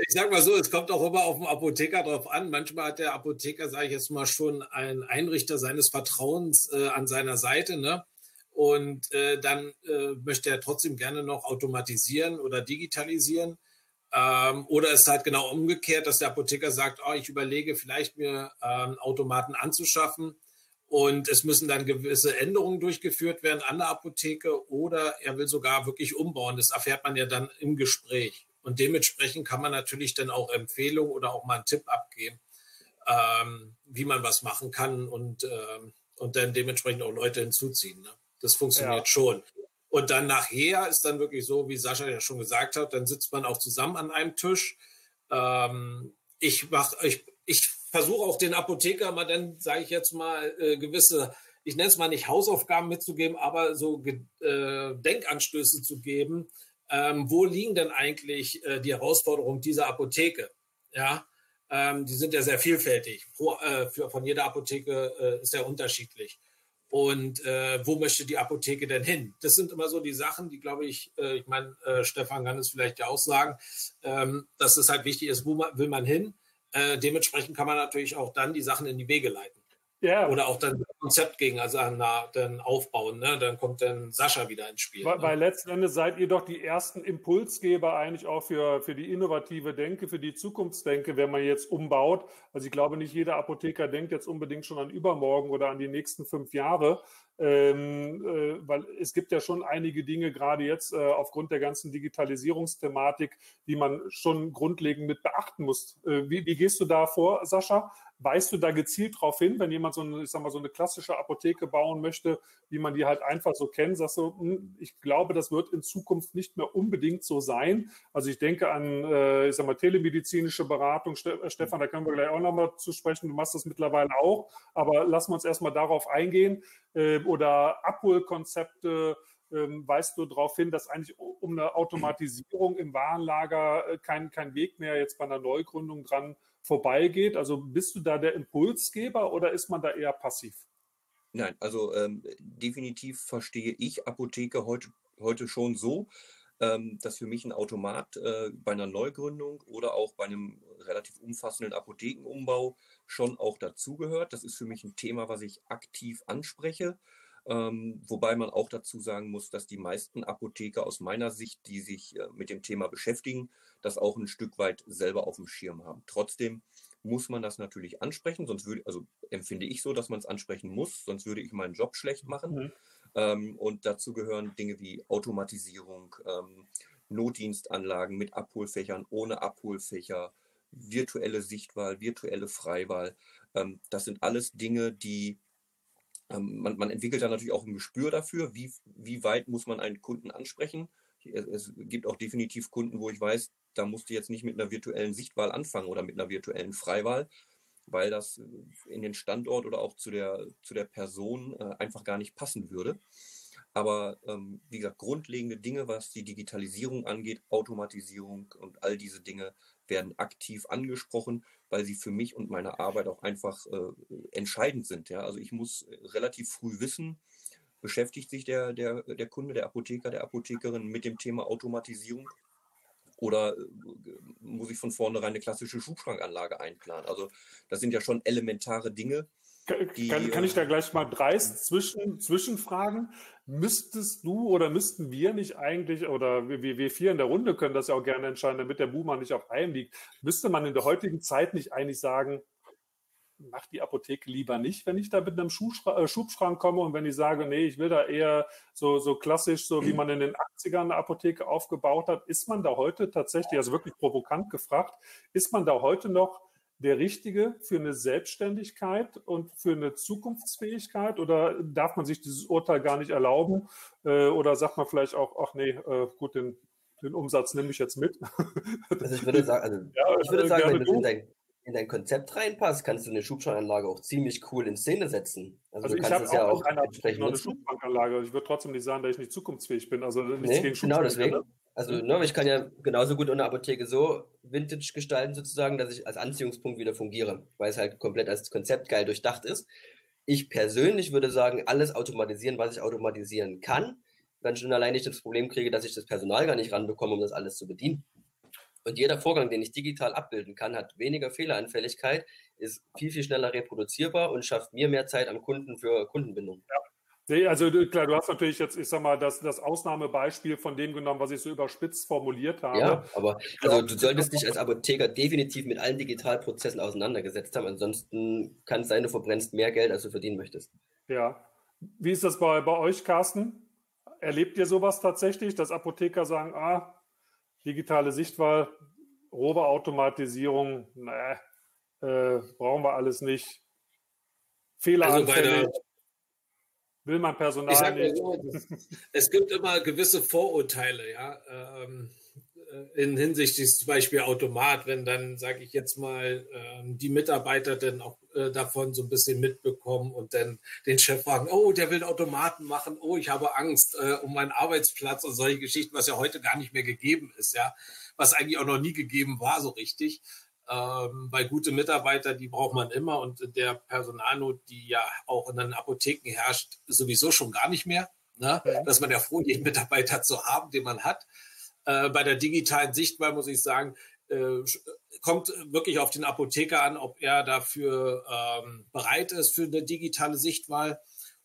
Ich sage mal so, es kommt auch immer auf den Apotheker drauf an. Manchmal hat der Apotheker, sage ich jetzt mal, schon einen Einrichter seines Vertrauens äh, an seiner Seite. Ne? Und äh, dann äh, möchte er trotzdem gerne noch automatisieren oder digitalisieren. Ähm, oder es ist halt genau umgekehrt, dass der Apotheker sagt, oh, ich überlege vielleicht mir ähm, Automaten anzuschaffen und es müssen dann gewisse Änderungen durchgeführt werden an der Apotheke oder er will sogar wirklich umbauen. Das erfährt man ja dann im Gespräch. Und dementsprechend kann man natürlich dann auch Empfehlungen oder auch mal einen Tipp abgeben, ähm, wie man was machen kann und, ähm, und dann dementsprechend auch Leute hinzuziehen. Ne? Das funktioniert ja. schon. Und dann nachher ist dann wirklich so, wie Sascha ja schon gesagt hat, dann sitzt man auch zusammen an einem Tisch. Ähm, ich mach, ich, ich versuche auch den Apotheker mal dann, sage ich jetzt mal, äh, gewisse, ich nenne es mal nicht Hausaufgaben mitzugeben, aber so äh, Denkanstöße zu geben. Ähm, wo liegen denn eigentlich äh, die Herausforderungen dieser Apotheke? Ja, ähm, die sind ja sehr vielfältig. Pro, äh, für, von jeder Apotheke äh, ist ja unterschiedlich und äh, wo möchte die Apotheke denn hin? Das sind immer so die Sachen, die, glaube ich, äh, ich meine, äh, Stefan kann es vielleicht ja auch sagen, ähm, dass es halt wichtig ist, wo man, will man hin. Äh, dementsprechend kann man natürlich auch dann die Sachen in die Wege leiten. Ja. Oder auch dann Konzept gegen also dann aufbauen, ne? Dann kommt dann Sascha wieder ins Spiel. Weil, ne? weil letzten Endes seid ihr doch die ersten Impulsgeber eigentlich auch für, für die innovative Denke, für die Zukunftsdenke, wenn man jetzt umbaut. Also ich glaube, nicht jeder Apotheker denkt jetzt unbedingt schon an übermorgen oder an die nächsten fünf Jahre, ähm, äh, weil es gibt ja schon einige Dinge, gerade jetzt äh, aufgrund der ganzen Digitalisierungsthematik, die man schon grundlegend mit beachten muss. Äh, wie, wie, gehst du da vor, Sascha? Weißt du da gezielt darauf hin, wenn jemand so eine, ich sag mal, so eine klassische Apotheke bauen möchte, wie man die halt einfach so kennt, sagst du, hm, ich glaube, das wird in Zukunft nicht mehr unbedingt so sein. Also ich denke an, äh, ich sag mal, telemedizinische Beratung. Ste Stefan, da können wir gleich auch nochmal zu sprechen. Du machst das mittlerweile auch. Aber lassen wir uns erstmal darauf eingehen. Äh, oder Abholkonzepte, ähm, weist du darauf hin, dass eigentlich um eine Automatisierung im Warenlager äh, kein, kein Weg mehr jetzt bei einer Neugründung dran vorbeigeht. Also bist du da der Impulsgeber oder ist man da eher passiv? Nein, also ähm, definitiv verstehe ich Apotheke heute, heute schon so, ähm, dass für mich ein Automat äh, bei einer Neugründung oder auch bei einem relativ umfassenden Apothekenumbau schon auch dazugehört. Das ist für mich ein Thema, was ich aktiv anspreche. Ähm, wobei man auch dazu sagen muss, dass die meisten Apotheker aus meiner Sicht, die sich äh, mit dem Thema beschäftigen, das auch ein Stück weit selber auf dem Schirm haben. Trotzdem muss man das natürlich ansprechen, sonst würde, also empfinde ich so, dass man es ansprechen muss, sonst würde ich meinen Job schlecht machen. Mhm. Ähm, und dazu gehören Dinge wie Automatisierung, ähm, Notdienstanlagen mit Abholfächern, ohne Abholfächer, virtuelle Sichtwahl, virtuelle Freiwahl. Ähm, das sind alles Dinge, die ähm, man, man, entwickelt dann natürlich auch ein Gespür dafür, wie, wie weit muss man einen Kunden ansprechen. Es gibt auch definitiv Kunden, wo ich weiß, da musst du jetzt nicht mit einer virtuellen Sichtwahl anfangen oder mit einer virtuellen Freiwahl, weil das in den Standort oder auch zu der, zu der Person äh, einfach gar nicht passen würde. Aber ähm, wie gesagt, grundlegende Dinge, was die Digitalisierung angeht, Automatisierung und all diese Dinge werden aktiv angesprochen, weil sie für mich und meine Arbeit auch einfach äh, entscheidend sind. Ja? Also ich muss relativ früh wissen, beschäftigt sich der, der, der Kunde, der Apotheker, der Apothekerin mit dem Thema Automatisierung oder äh, muss ich von vornherein eine klassische Schubschrankanlage einplanen? Also das sind ja schon elementare Dinge. Die, kann, kann, ich da gleich mal dreist zwischen, zwischenfragen? Müsstest du oder müssten wir nicht eigentlich, oder wir, wir vier in der Runde können das ja auch gerne entscheiden, damit der Boomer nicht auf einem liegt, müsste man in der heutigen Zeit nicht eigentlich sagen, mach die Apotheke lieber nicht, wenn ich da mit einem äh, Schubschrank komme und wenn ich sage, nee, ich will da eher so, so klassisch, so wie man in den 80ern eine Apotheke aufgebaut hat, ist man da heute tatsächlich, also wirklich provokant gefragt, ist man da heute noch der Richtige für eine Selbstständigkeit und für eine Zukunftsfähigkeit? Oder darf man sich dieses Urteil gar nicht erlauben? Äh, oder sagt man vielleicht auch, ach nee, äh, gut, den, den Umsatz nehme ich jetzt mit. Also ich würde sagen, also ja, ich würde sagen, wenn du in dein, in dein Konzept reinpasst, kannst du eine Schubschrankanlage auch ziemlich cool in Szene setzen. Also, also ich habe auch, ja auch eine, eine Schubschrankanlage. Ich würde trotzdem nicht sagen, dass ich nicht zukunftsfähig bin. Also nichts nee, gegen Genau deswegen. Ne? Also ne, ich kann ja genauso gut eine Apotheke so vintage gestalten sozusagen, dass ich als Anziehungspunkt wieder fungiere, weil es halt komplett als Konzept geil durchdacht ist. Ich persönlich würde sagen, alles automatisieren, was ich automatisieren kann, wenn schon allein ich das Problem kriege, dass ich das Personal gar nicht ranbekomme, um das alles zu bedienen. Und jeder Vorgang, den ich digital abbilden kann, hat weniger Fehleranfälligkeit, ist viel, viel schneller reproduzierbar und schafft mir mehr Zeit am Kunden für Kundenbindung. Ja. Nee, also klar, du hast natürlich jetzt, ich sag mal, das, das Ausnahmebeispiel von dem genommen, was ich so überspitzt formuliert habe. Ja, aber also du solltest dich als Apotheker definitiv mit allen Digitalprozessen auseinandergesetzt haben. Ansonsten kann es sein, du verbrennst mehr Geld, als du verdienen möchtest. Ja. Wie ist das bei, bei euch, Carsten? Erlebt ihr sowas tatsächlich, dass Apotheker sagen, ah, digitale Sichtwahl, Rohbauautomatisierung, nee, äh, brauchen wir alles nicht. Fehleranfällig. Also will man Personal nicht. So, es gibt immer gewisse Vorurteile, ja, ähm, äh, in hinsichtlich zum Beispiel Automat, wenn dann, sage ich jetzt mal, ähm, die Mitarbeiter dann auch äh, davon so ein bisschen mitbekommen und dann den Chef fragen, oh, der will Automaten machen, oh, ich habe Angst äh, um meinen Arbeitsplatz und solche Geschichten, was ja heute gar nicht mehr gegeben ist, ja, was eigentlich auch noch nie gegeben war, so richtig. Ähm, bei gute Mitarbeiter, die braucht man immer und der Personalnot, die ja auch in den Apotheken herrscht, sowieso schon gar nicht mehr. Ne? Dass man ja froh, jeden Mitarbeiter zu haben, den man hat. Äh, bei der digitalen Sichtwahl muss ich sagen, äh, kommt wirklich auf den Apotheker an, ob er dafür ähm, bereit ist für eine digitale Sichtwahl.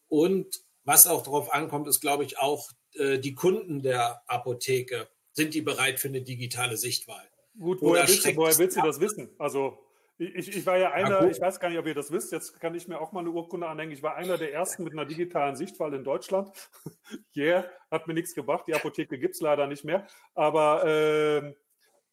Und was auch darauf ankommt, ist, glaube ich, auch äh, die Kunden der Apotheke. Sind die bereit für eine digitale Sichtwahl? Gut, woher willst, du, woher willst du das wissen? Also ich, ich, war ja einer, ja, ich weiß gar nicht, ob ihr das wisst, jetzt kann ich mir auch mal eine Urkunde anhängen. Ich war einer der ersten mit einer digitalen Sichtwahl in Deutschland. yeah, hat mir nichts gebracht. Die Apotheke gibt es leider nicht mehr. Aber äh,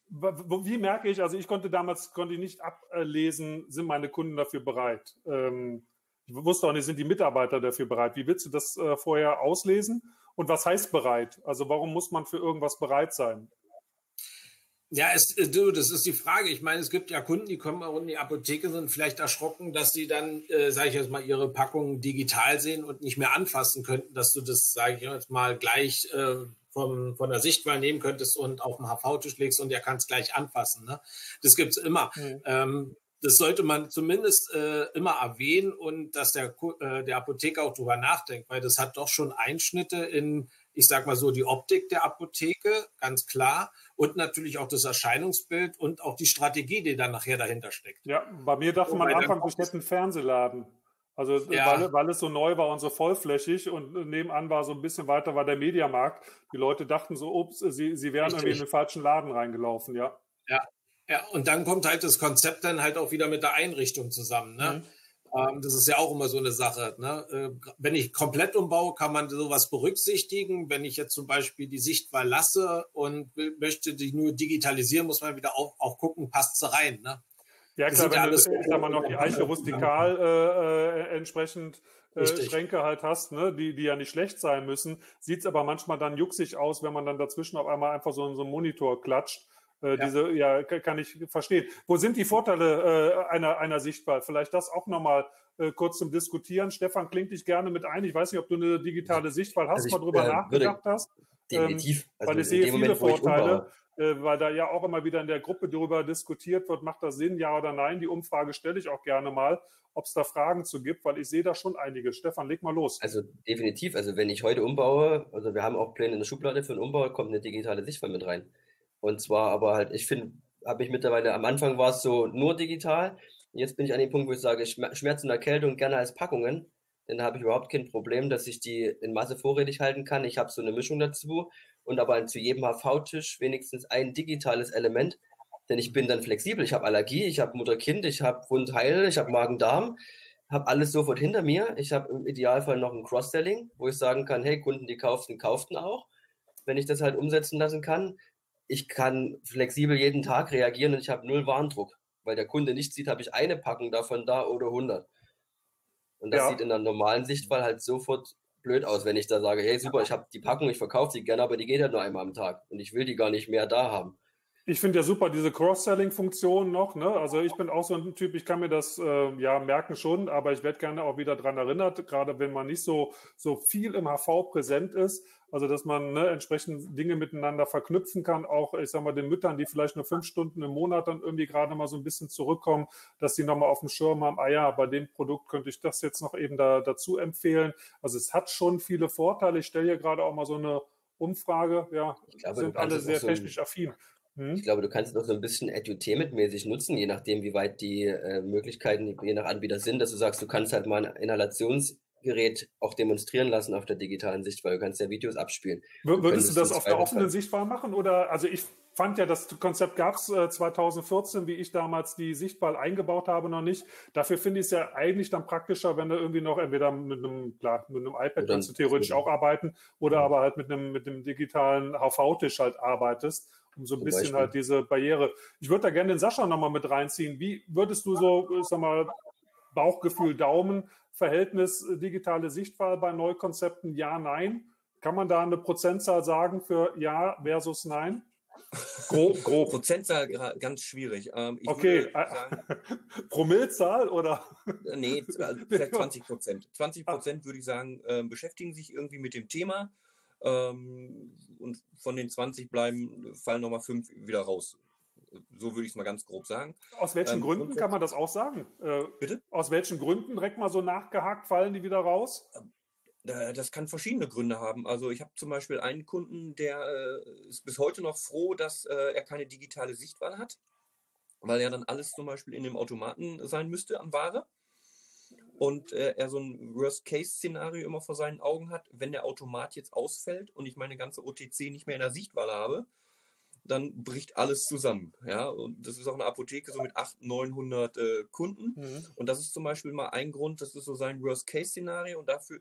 wie merke ich, also ich konnte damals konnte ich nicht ablesen, sind meine Kunden dafür bereit? Ähm, ich wusste auch nicht, sind die Mitarbeiter dafür bereit? Wie willst du das äh, vorher auslesen? Und was heißt bereit? Also warum muss man für irgendwas bereit sein? Ja, es, äh, du, das ist die Frage. Ich meine, es gibt ja Kunden, die kommen auch in die Apotheke, sind vielleicht erschrocken, dass sie dann, äh, sage ich jetzt mal, ihre Packungen digital sehen und nicht mehr anfassen könnten, dass du das, sage ich jetzt mal, gleich äh, vom, von der Sichtwahl nehmen könntest und auf dem HV-Tisch legst und er kann es gleich anfassen. Ne? Das gibt's immer. Mhm. Ähm, das sollte man zumindest äh, immer erwähnen und dass der, äh, der Apotheker auch drüber nachdenkt, weil das hat doch schon Einschnitte in, ich sag mal so, die Optik der Apotheke, ganz klar, und natürlich auch das Erscheinungsbild und auch die Strategie, die dann nachher dahinter steckt. Ja, bei mir dachte man am Anfang, ich hätte einen Fernsehladen. Also ja. weil, weil, es so neu war und so vollflächig und nebenan war so ein bisschen weiter war der Mediamarkt. Die Leute dachten so, ups, sie, sie wären Richtig. irgendwie in den falschen Laden reingelaufen, ja. Ja, ja, und dann kommt halt das Konzept dann halt auch wieder mit der Einrichtung zusammen. Ne? Mhm. Ähm, das ist ja auch immer so eine Sache. Ne? Äh, wenn ich komplett umbaue, kann man sowas berücksichtigen. Wenn ich jetzt zum Beispiel die Sichtwahl lasse und möchte die nur digitalisieren, muss man wieder auch, auch gucken, passt sie rein. Ne? Ja, klar, wenn du, ich sag mal, noch die Eiche rustikal äh, äh, entsprechend äh, Schränke halt hast, ne, die, die ja nicht schlecht sein müssen, sieht es aber manchmal dann jucksig aus, wenn man dann dazwischen auf einmal einfach so, so einen Monitor klatscht. Äh, ja. Diese, ja, kann ich verstehen. Wo sind die Vorteile äh, einer, einer Sichtwahl? Vielleicht das auch nochmal äh, kurz zum Diskutieren. Stefan, klingt dich gerne mit ein. Ich weiß nicht, ob du eine digitale Sichtwahl hast, also ich, mal drüber äh, nachgedacht hast. Definitiv. Ähm, also weil ich sehe viele Moment, Vorteile, äh, weil da ja auch immer wieder in der Gruppe darüber diskutiert wird, macht das Sinn, ja oder nein? Die Umfrage stelle ich auch gerne mal, ob es da Fragen zu gibt, weil ich sehe da schon einige. Stefan, leg mal los. Also definitiv. Also wenn ich heute umbaue, also wir haben auch Pläne in der Schublade für einen Umbau, kommt eine digitale Sichtwahl mit rein. Und zwar aber halt, ich finde, habe ich mittlerweile, am Anfang war es so nur digital. Jetzt bin ich an dem Punkt, wo ich sage, Schmerzen und Erkältung gerne als Packungen. Dann habe ich überhaupt kein Problem, dass ich die in Masse vorrätig halten kann. Ich habe so eine Mischung dazu und aber zu jedem HV-Tisch wenigstens ein digitales Element. Denn ich bin dann flexibel. Ich habe Allergie, ich habe Mutter-Kind, ich habe Wundheil, ich habe Magen-Darm, habe alles sofort hinter mir. Ich habe im Idealfall noch ein Cross-Selling, wo ich sagen kann, hey, Kunden, die kauften, kauften auch, wenn ich das halt umsetzen lassen kann ich kann flexibel jeden Tag reagieren und ich habe null Warndruck. Weil der Kunde nicht sieht, habe ich eine Packung davon da oder 100. Und das ja. sieht in der normalen Sichtwahl halt sofort blöd aus, wenn ich da sage, hey super, ich habe die Packung, ich verkaufe sie gerne, aber die geht ja nur einmal am Tag und ich will die gar nicht mehr da haben. Ich finde ja super diese Cross-Selling-Funktion noch. Ne? Also ich bin auch so ein Typ, ich kann mir das äh, ja merken schon, aber ich werde gerne auch wieder daran erinnert, gerade wenn man nicht so, so viel im HV präsent ist. Also dass man ne, entsprechend Dinge miteinander verknüpfen kann, auch ich sag mal den Müttern, die vielleicht nur fünf Stunden im Monat dann irgendwie gerade mal so ein bisschen zurückkommen, dass die nochmal auf dem Schirm haben, ah ja, bei dem Produkt könnte ich das jetzt noch eben da, dazu empfehlen. Also es hat schon viele Vorteile. Ich stelle hier gerade auch mal so eine Umfrage, ja, ich glaube, sind alle sehr so technisch affin. Hm? Ich glaube, du kannst es auch so ein bisschen edutainment-mäßig nutzen, je nachdem, wie weit die äh, Möglichkeiten je nach Anbieter sind, dass du sagst, du kannst halt mal ein Inhalationsgerät auch demonstrieren lassen auf der digitalen Sichtwahl. Du kannst ja Videos abspielen. Würdest du das auf der offenen Sichtwahl machen? Oder also ich fand ja, das Konzept gab es äh, 2014, wie ich damals die Sichtwahl eingebaut habe, noch nicht. Dafür finde ich es ja eigentlich dann praktischer, wenn du irgendwie noch entweder mit einem, klar, mit einem iPad kannst du theoretisch auch arbeiten oder ja. aber halt mit einem, mit einem digitalen HV-Tisch halt arbeitest um so ein Zum bisschen Beispiel. halt diese Barriere. Ich würde da gerne den Sascha nochmal mit reinziehen. Wie würdest du so, ich sag mal, Bauchgefühl, Daumen, Verhältnis äh, digitale Sichtwahl bei Neukonzepten, ja, nein? Kann man da eine Prozentzahl sagen für ja versus nein? Grob, grob. Prozentzahl ganz schwierig. Ähm, okay, sagen, Promillzahl oder? Äh, nee, vielleicht 20 Prozent. 20 Prozent würde ich sagen, äh, beschäftigen sich irgendwie mit dem Thema. Ähm, und von den 20 bleiben, fallen nochmal fünf wieder raus. So würde ich es mal ganz grob sagen. Aus welchen ähm, Gründen kann man das auch sagen? Äh, Bitte? Aus welchen Gründen direkt mal so nachgehakt fallen die wieder raus? Das kann verschiedene Gründe haben. Also ich habe zum Beispiel einen Kunden, der äh, ist bis heute noch froh, dass äh, er keine digitale Sichtwahl hat, weil ja dann alles zum Beispiel in dem Automaten sein müsste an Ware. Und äh, er so ein Worst-Case-Szenario immer vor seinen Augen hat, wenn der Automat jetzt ausfällt und ich meine ganze OTC nicht mehr in der Sichtwahl habe, dann bricht alles zusammen. Ja, und das ist auch eine Apotheke so mit 800, 900 äh, Kunden. Mhm. Und das ist zum Beispiel mal ein Grund, das ist so sein Worst-Case-Szenario und dafür,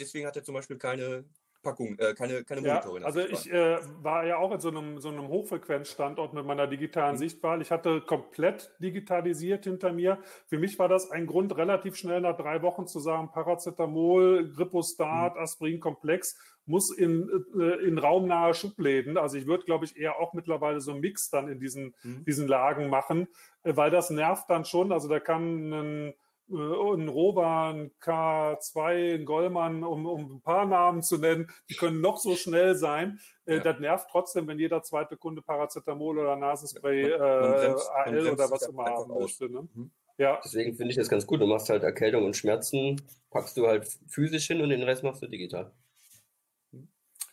deswegen hat er zum Beispiel keine Packung, äh, keine, keine Monitore. Ja, also ich äh, war ja auch in so einem, so einem Hochfrequenzstandort mit meiner digitalen mhm. Sichtwahl. Ich hatte komplett digitalisiert hinter mir. Für mich war das ein Grund, relativ schnell nach drei Wochen zu sagen, Paracetamol, Grippostat, mhm. Aspirin-Komplex muss in, äh, in raumnahe Schubläden. Also ich würde, glaube ich, eher auch mittlerweile so einen Mix dann in diesen, mhm. diesen Lagen machen, äh, weil das nervt dann schon. Also da kann ein äh, ein Roba, ein K2, ein Gollmann, um, um ein paar Namen zu nennen, die können noch so schnell sein. Ja. Das nervt trotzdem, wenn jeder zweite Kunde Paracetamol oder Nasenspray, äh, AL oder was immer haben möchte. Ne? Mhm. Ja. Deswegen finde ich das ganz gut. Du machst halt Erkältung und Schmerzen, packst du halt physisch hin und den Rest machst du digital.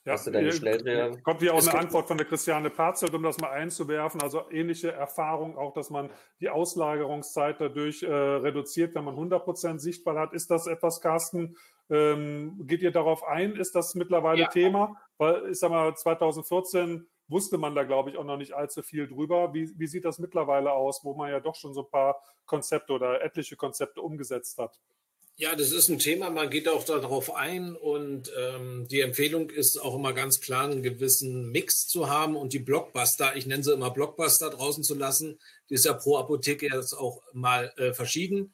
Ja, Hast du deine Schnelldreher? Kommt hier auch eine Antwort von der Christiane Parzelt, um das mal einzuwerfen. Also ähnliche Erfahrung auch, dass man die Auslagerungszeit dadurch äh, reduziert, wenn man 100% Sichtbar hat. Ist das etwas, Carsten? Ähm, geht ihr darauf ein? Ist das mittlerweile ja. Thema? Weil, ich sag mal, 2014 wusste man da, glaube ich, auch noch nicht allzu viel drüber. Wie, wie sieht das mittlerweile aus, wo man ja doch schon so ein paar Konzepte oder etliche Konzepte umgesetzt hat? Ja, das ist ein Thema, man geht auch darauf ein und ähm, die Empfehlung ist auch immer ganz klar, einen gewissen Mix zu haben und die Blockbuster, ich nenne sie immer Blockbuster, draußen zu lassen. Die ist ja pro Apotheke jetzt auch mal äh, verschieden.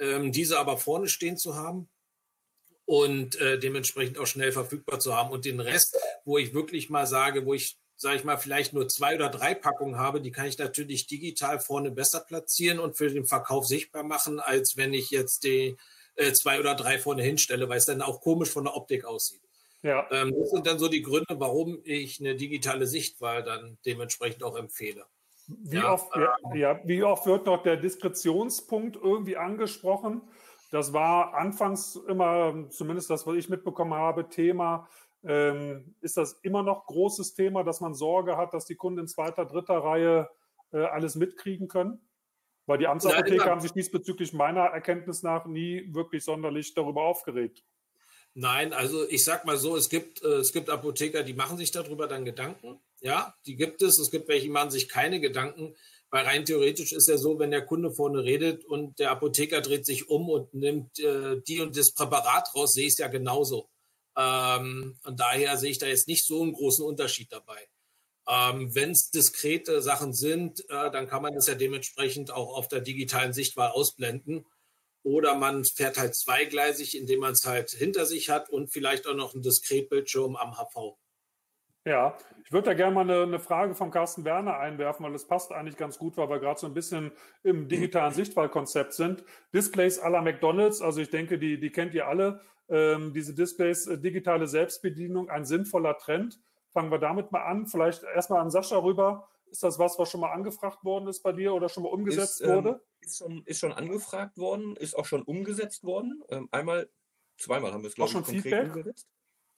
Ähm, diese aber vorne stehen zu haben und äh, dementsprechend auch schnell verfügbar zu haben. Und den Rest, wo ich wirklich mal sage, wo ich, sage ich mal, vielleicht nur zwei oder drei Packungen habe, die kann ich natürlich digital vorne besser platzieren und für den Verkauf sichtbar machen, als wenn ich jetzt die äh, zwei oder drei vorne hinstelle, weil es dann auch komisch von der Optik aussieht. Ja. Ähm, das sind dann so die Gründe, warum ich eine digitale Sichtwahl dann dementsprechend auch empfehle. Wie, ja, oft, ja, ähm, ja, wie oft wird noch der Diskretionspunkt irgendwie angesprochen? Das war anfangs immer, zumindest das, was ich mitbekommen habe, Thema. Ähm, ist das immer noch großes Thema, dass man Sorge hat, dass die Kunden in zweiter, dritter Reihe äh, alles mitkriegen können? Weil die Amtsapotheker ja, haben sich diesbezüglich meiner Erkenntnis nach nie wirklich sonderlich darüber aufgeregt. Nein, also ich sag mal so, es gibt, äh, es gibt Apotheker, die machen sich darüber dann Gedanken. Ja, die gibt es. Es gibt welche, die machen sich keine Gedanken. Weil rein theoretisch ist ja so, wenn der Kunde vorne redet und der Apotheker dreht sich um und nimmt äh, die und das Präparat raus, sehe ich es ja genauso. Ähm, und daher sehe ich da jetzt nicht so einen großen Unterschied dabei. Ähm, Wenn es diskrete Sachen sind, äh, dann kann man das ja dementsprechend auch auf der digitalen Sichtwahl ausblenden. Oder man fährt halt zweigleisig, indem man es halt hinter sich hat und vielleicht auch noch einen Diskretbildschirm am HV. Ja, ich würde da gerne mal eine, eine, Frage von Carsten Werner einwerfen, weil das passt eigentlich ganz gut, weil wir gerade so ein bisschen im digitalen Sichtwahlkonzept sind. Displays à la McDonalds, also ich denke, die, die kennt ihr alle. Ähm, diese Displays, äh, digitale Selbstbedienung, ein sinnvoller Trend. Fangen wir damit mal an. Vielleicht erstmal an Sascha rüber. Ist das was, was schon mal angefragt worden ist bei dir oder schon mal umgesetzt ist, ähm, wurde? ist, schon, ist schon angefragt worden, ist auch schon umgesetzt worden. Ähm, einmal, zweimal haben wir es, glaube ich, konkret Feedback? umgesetzt.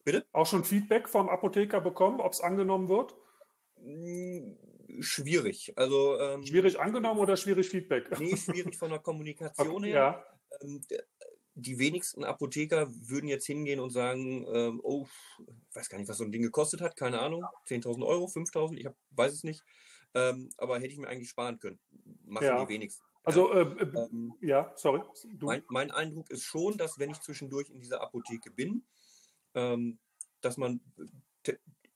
Bitte? Auch schon Feedback vom Apotheker bekommen, ob es angenommen wird? Hm, schwierig. Also, ähm, schwierig angenommen oder schwierig Feedback? Nee, schwierig von der Kommunikation okay, her. Ja. Die wenigsten Apotheker würden jetzt hingehen und sagen, ähm, oh, ich weiß gar nicht, was so ein Ding gekostet hat, keine Ahnung, 10.000 Euro, 5.000, ich hab, weiß es nicht. Ähm, aber hätte ich mir eigentlich sparen können. Machen ja. die wenigsten. Also, äh, äh, ähm, ja, sorry. Mein, mein, Eindruck ist schon, dass wenn ich zwischendurch in dieser Apotheke bin, ähm, dass man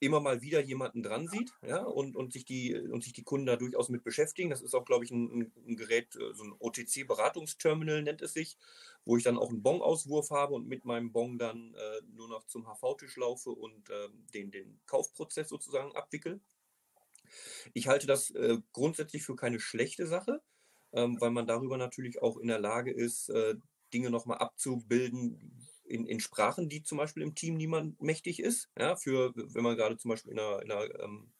immer mal wieder jemanden dran sieht ja, und, und, sich die, und sich die Kunden da durchaus mit beschäftigen. Das ist auch, glaube ich, ein, ein Gerät, äh, so ein OTC-Beratungsterminal nennt es sich, wo ich dann auch einen Bon-Auswurf habe und mit meinem Bon dann äh, nur noch zum HV-Tisch laufe und äh, den, den Kaufprozess sozusagen abwickel. Ich halte das äh, grundsätzlich für keine schlechte Sache, ähm, weil man darüber natürlich auch in der Lage ist, äh, Dinge nochmal abzubilden, in, in Sprachen, die zum Beispiel im Team niemand mächtig ist. Ja, für, wenn man gerade zum Beispiel in einer, in einer, ähm,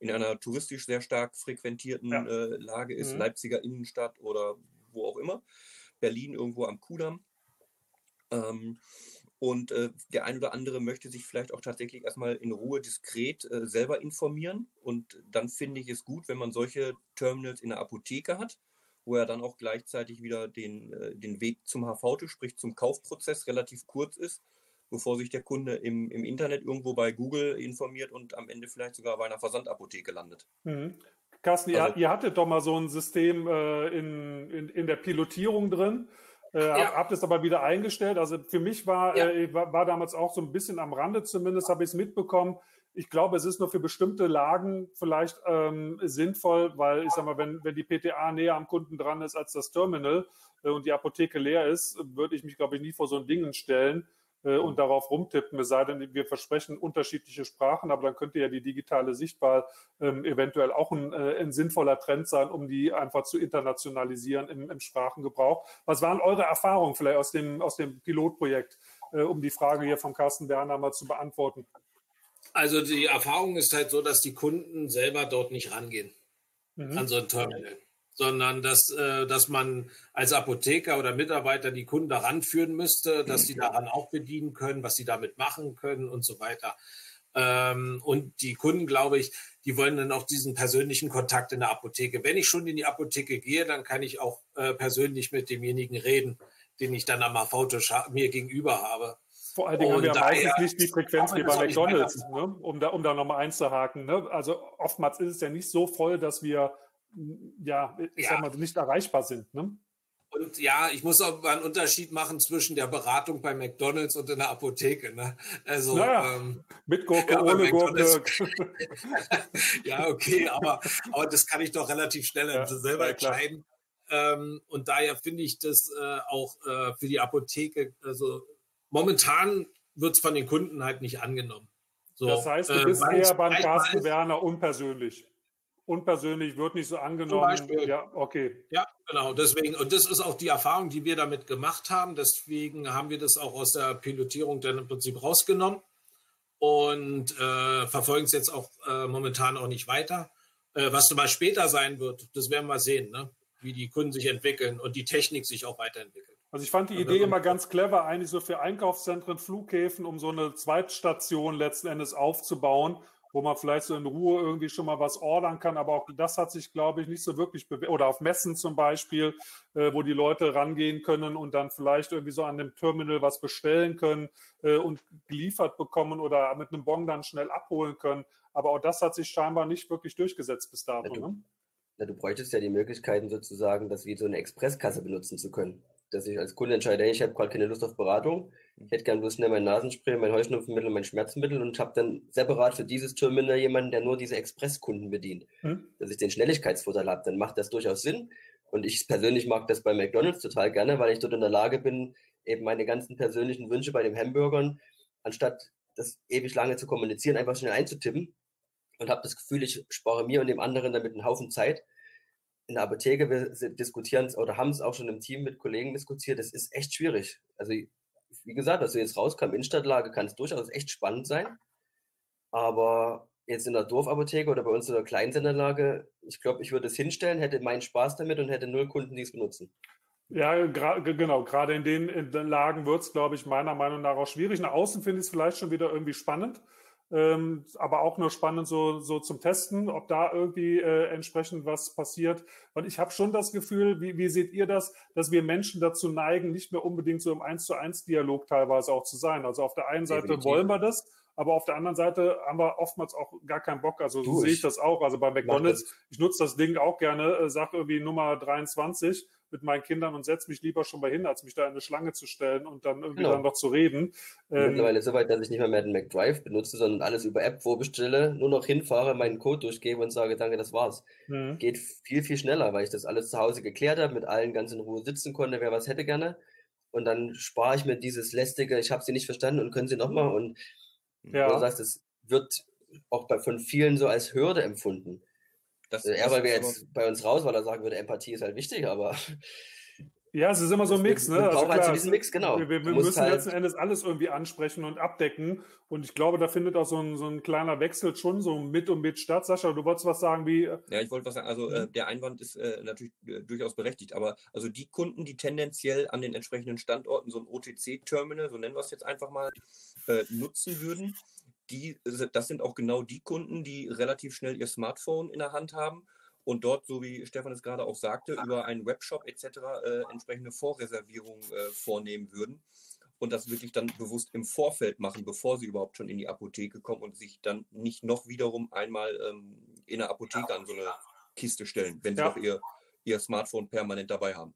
in einer touristisch sehr stark frequentierten ja. äh, Lage ist, mhm. Leipziger Innenstadt oder wo auch immer, Berlin irgendwo am Kudamm. Ähm, Und äh, der ein oder andere möchte sich vielleicht auch tatsächlich erstmal in Ruhe diskret äh, selber informieren. Und dann finde ich es gut, wenn man solche Terminals in der Apotheke hat, wo er dann auch gleichzeitig wieder den, äh, den Weg zum HV, sprich zum Kaufprozess, relativ kurz ist, bevor sich der Kunde im, im Internet irgendwo bei Google informiert und am Ende vielleicht sogar bei einer Versandapotheke landet. Mhm. Carsten, also, ihr, ihr, hattet doch mal so ein System äh, in, in, in der Pilotierung drin. Äh, ja. Habt es aber wieder eingestellt. Also für mich war, ja. äh, war, war, damals auch so ein bisschen am Rande zumindest, habe ich es mitbekommen. Ich glaube, es ist nur für bestimmte Lagen vielleicht ähm, sinnvoll, weil ich sag mal, wenn, wenn die PTA näher am Kunden dran ist als das Terminal äh, und die Apotheke leer ist, würde ich mich, glaube ich, nie vor so ein Ding stellen äh, und darauf rumtippen, es sei denn, wir versprechen unterschiedliche Sprachen, aber dann könnte ja die digitale Sichtwahl ähm, eventuell auch ein, äh, ein, sinnvoller Trend sein, um die einfach zu internationalisieren im, im, Sprachengebrauch. Was waren eure Erfahrungen vielleicht aus dem, aus dem Pilotprojekt, äh, um die Frage hier von Carsten Werner mal zu beantworten? Also die Erfahrung ist halt so, dass die Kunden selber dort nicht rangehen mhm. an so ein Terminal sondern dass, äh, dass man als Apotheker oder Mitarbeiter die Kunden daran führen müsste, dass sie daran auch bedienen können, was sie damit machen können und so weiter. Ähm, und die Kunden, glaube ich, die wollen dann auch diesen persönlichen Kontakt in der Apotheke. Wenn ich schon in die Apotheke gehe, dann kann ich auch äh, persönlich mit demjenigen reden, den ich dann am AV-Tisch mir gegenüber habe. Vor allen Dingen und haben wir meistens nicht die Frequenz wie bei McDonalds, ne? um da, um da nochmal einzuhaken. Ne? Also oftmals ist es ja nicht so voll, dass wir ja, ich ja. sag mal, nicht erreichbar sind. Ne? Und ja, ich muss auch mal einen Unterschied machen zwischen der Beratung bei McDonalds und in der Apotheke. Ne? Also naja, ähm, mit Gurke, ja, ohne Gurke. ja, okay, aber, aber das kann ich doch relativ schnell ja, selber entscheiden. Ähm, und daher finde ich das äh, auch äh, für die Apotheke, also momentan wird es von den Kunden halt nicht angenommen. So, das heißt, du äh, bist äh, eher beim Carsten Werner unpersönlich unpersönlich, wird nicht so angenommen. Ja, okay. Ja, genau. Deswegen, und das ist auch die Erfahrung, die wir damit gemacht haben. Deswegen haben wir das auch aus der Pilotierung dann im Prinzip rausgenommen und äh, verfolgen es jetzt auch äh, momentan auch nicht weiter. Äh, was mal später sein wird, das werden wir sehen, ne? wie die Kunden sich entwickeln und die Technik sich auch weiterentwickelt. Also ich fand die Idee immer ganz clever, eigentlich so für Einkaufszentren, Flughäfen, um so eine Zweitstation letzten Endes aufzubauen wo man vielleicht so in Ruhe irgendwie schon mal was ordern kann. Aber auch das hat sich, glaube ich, nicht so wirklich bewegt. Oder auf Messen zum Beispiel, äh, wo die Leute rangehen können und dann vielleicht irgendwie so an dem Terminal was bestellen können äh, und geliefert bekommen oder mit einem Bon dann schnell abholen können. Aber auch das hat sich scheinbar nicht wirklich durchgesetzt bis dato. Ja, du, ne? ja, du bräuchtest ja die Möglichkeiten sozusagen, das wie so eine Expresskasse benutzen zu können dass ich als Kunde entscheide, ich habe gerade keine Lust auf Beratung, ich hätte gern bloß schnell mein Nasenspray, mein Heuschnupfenmittel, mein Schmerzmittel und habe dann separat für dieses Terminal jemanden, der nur diese Expresskunden bedient, hm. dass ich den Schnelligkeitsvorteil habe, dann macht das durchaus Sinn. Und ich persönlich mag das bei McDonalds total gerne, weil ich dort in der Lage bin, eben meine ganzen persönlichen Wünsche bei den Hamburgern, anstatt das ewig lange zu kommunizieren, einfach schnell einzutippen und habe das Gefühl, ich spare mir und dem anderen damit einen Haufen Zeit in der Apotheke, wir diskutieren es oder haben es auch schon im Team mit Kollegen diskutiert, das ist echt schwierig. Also, wie gesagt, dass wir jetzt rauskamen, Innenstadtlage kann es durchaus echt spannend sein. Aber jetzt in der Dorfapotheke oder bei uns in der Kleinsenderlage, ich glaube, ich würde es hinstellen, hätte meinen Spaß damit und hätte null Kunden, die es benutzen. Ja, genau. Gerade in den, in den Lagen wird es, glaube ich, meiner Meinung nach auch schwierig. Nach außen finde ich es vielleicht schon wieder irgendwie spannend. Ähm, aber auch nur spannend so, so zum Testen, ob da irgendwie äh, entsprechend was passiert. Und ich habe schon das Gefühl, wie, wie seht ihr das, dass wir Menschen dazu neigen, nicht mehr unbedingt so im Eins zu eins Dialog teilweise auch zu sein. Also auf der einen Seite Definitiv. wollen wir das, aber auf der anderen Seite haben wir oftmals auch gar keinen Bock. Also so sehe ich das auch. Also bei McDonalds, ich nutze das Ding auch gerne, äh, sage irgendwie Nummer 23 mit meinen Kindern und setze mich lieber schon mal hin, als mich da in eine Schlange zu stellen und dann irgendwie genau. dann noch zu reden. Ähm, Mittlerweile so weit, dass ich nicht mehr, mehr den McDrive benutze, sondern alles über App vorbestelle, nur noch hinfahre, meinen Code durchgebe und sage, danke, das war's. Mhm. Geht viel, viel schneller, weil ich das alles zu Hause geklärt habe, mit allen ganz in Ruhe sitzen konnte, wer was hätte gerne. Und dann spare ich mir dieses lästige, ich habe sie nicht verstanden und können sie nochmal. Und ja. du sagst, es wird auch bei, von vielen so als Hürde empfunden. Das, also er, weil wir jetzt bei uns raus, weil er sagen würde, Empathie ist halt wichtig, aber Ja, es ist immer so ein Mix, ne? Also klar, halt diesen Mix, genau. Wir, wir müssen halt letzten Endes alles irgendwie ansprechen und abdecken. Und ich glaube, da findet auch so ein, so ein kleiner Wechsel schon so mit und mit statt. Sascha, du wolltest was sagen wie. Äh, ja, ich wollte was sagen. Also äh, mhm. der Einwand ist äh, natürlich äh, durchaus berechtigt, aber also die Kunden, die tendenziell an den entsprechenden Standorten so ein OTC-Terminal, so nennen wir es jetzt einfach mal, äh, nutzen würden, die, das sind auch genau die Kunden, die relativ schnell ihr Smartphone in der Hand haben und dort, so wie Stefan es gerade auch sagte, über einen Webshop etc. Äh, entsprechende Vorreservierungen äh, vornehmen würden und das wirklich dann bewusst im Vorfeld machen, bevor sie überhaupt schon in die Apotheke kommen und sich dann nicht noch wiederum einmal ähm, in der Apotheke an so eine Kiste stellen, wenn sie ja. doch ihr, ihr Smartphone permanent dabei haben.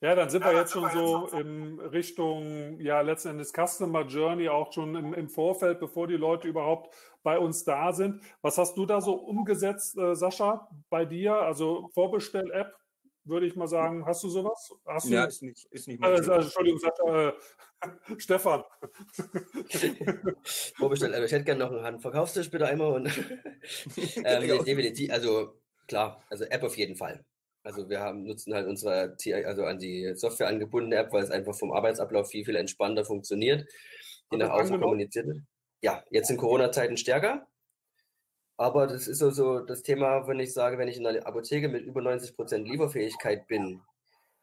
Ja, dann sind wir jetzt schon so in Richtung, ja, letzten Endes Customer Journey, auch schon im, im, Vorfeld, bevor die Leute überhaupt bei uns da sind. Was hast du da so umgesetzt, äh, Sascha, bei dir? Also Vorbestell-App, würde ich mal sagen. Hast du sowas? Hast ja, du, ist nicht, ist nicht äh, also, Entschuldigung, Sascha, äh, Stefan. Vorbestell-App, ich hätte gerne noch einen Handverkaufstisch bitte einmal. Und, ähm, definitiv, also klar, also App auf jeden Fall. Also wir haben, nutzen halt unsere, also an die Software angebundene App, weil es einfach vom Arbeitsablauf viel, viel entspannter funktioniert, die nach außen kommuniziert wird. Ja, jetzt in Corona-Zeiten stärker. Aber das ist so also das Thema, wenn ich sage, wenn ich in einer Apotheke mit über 90 Prozent Lieferfähigkeit bin,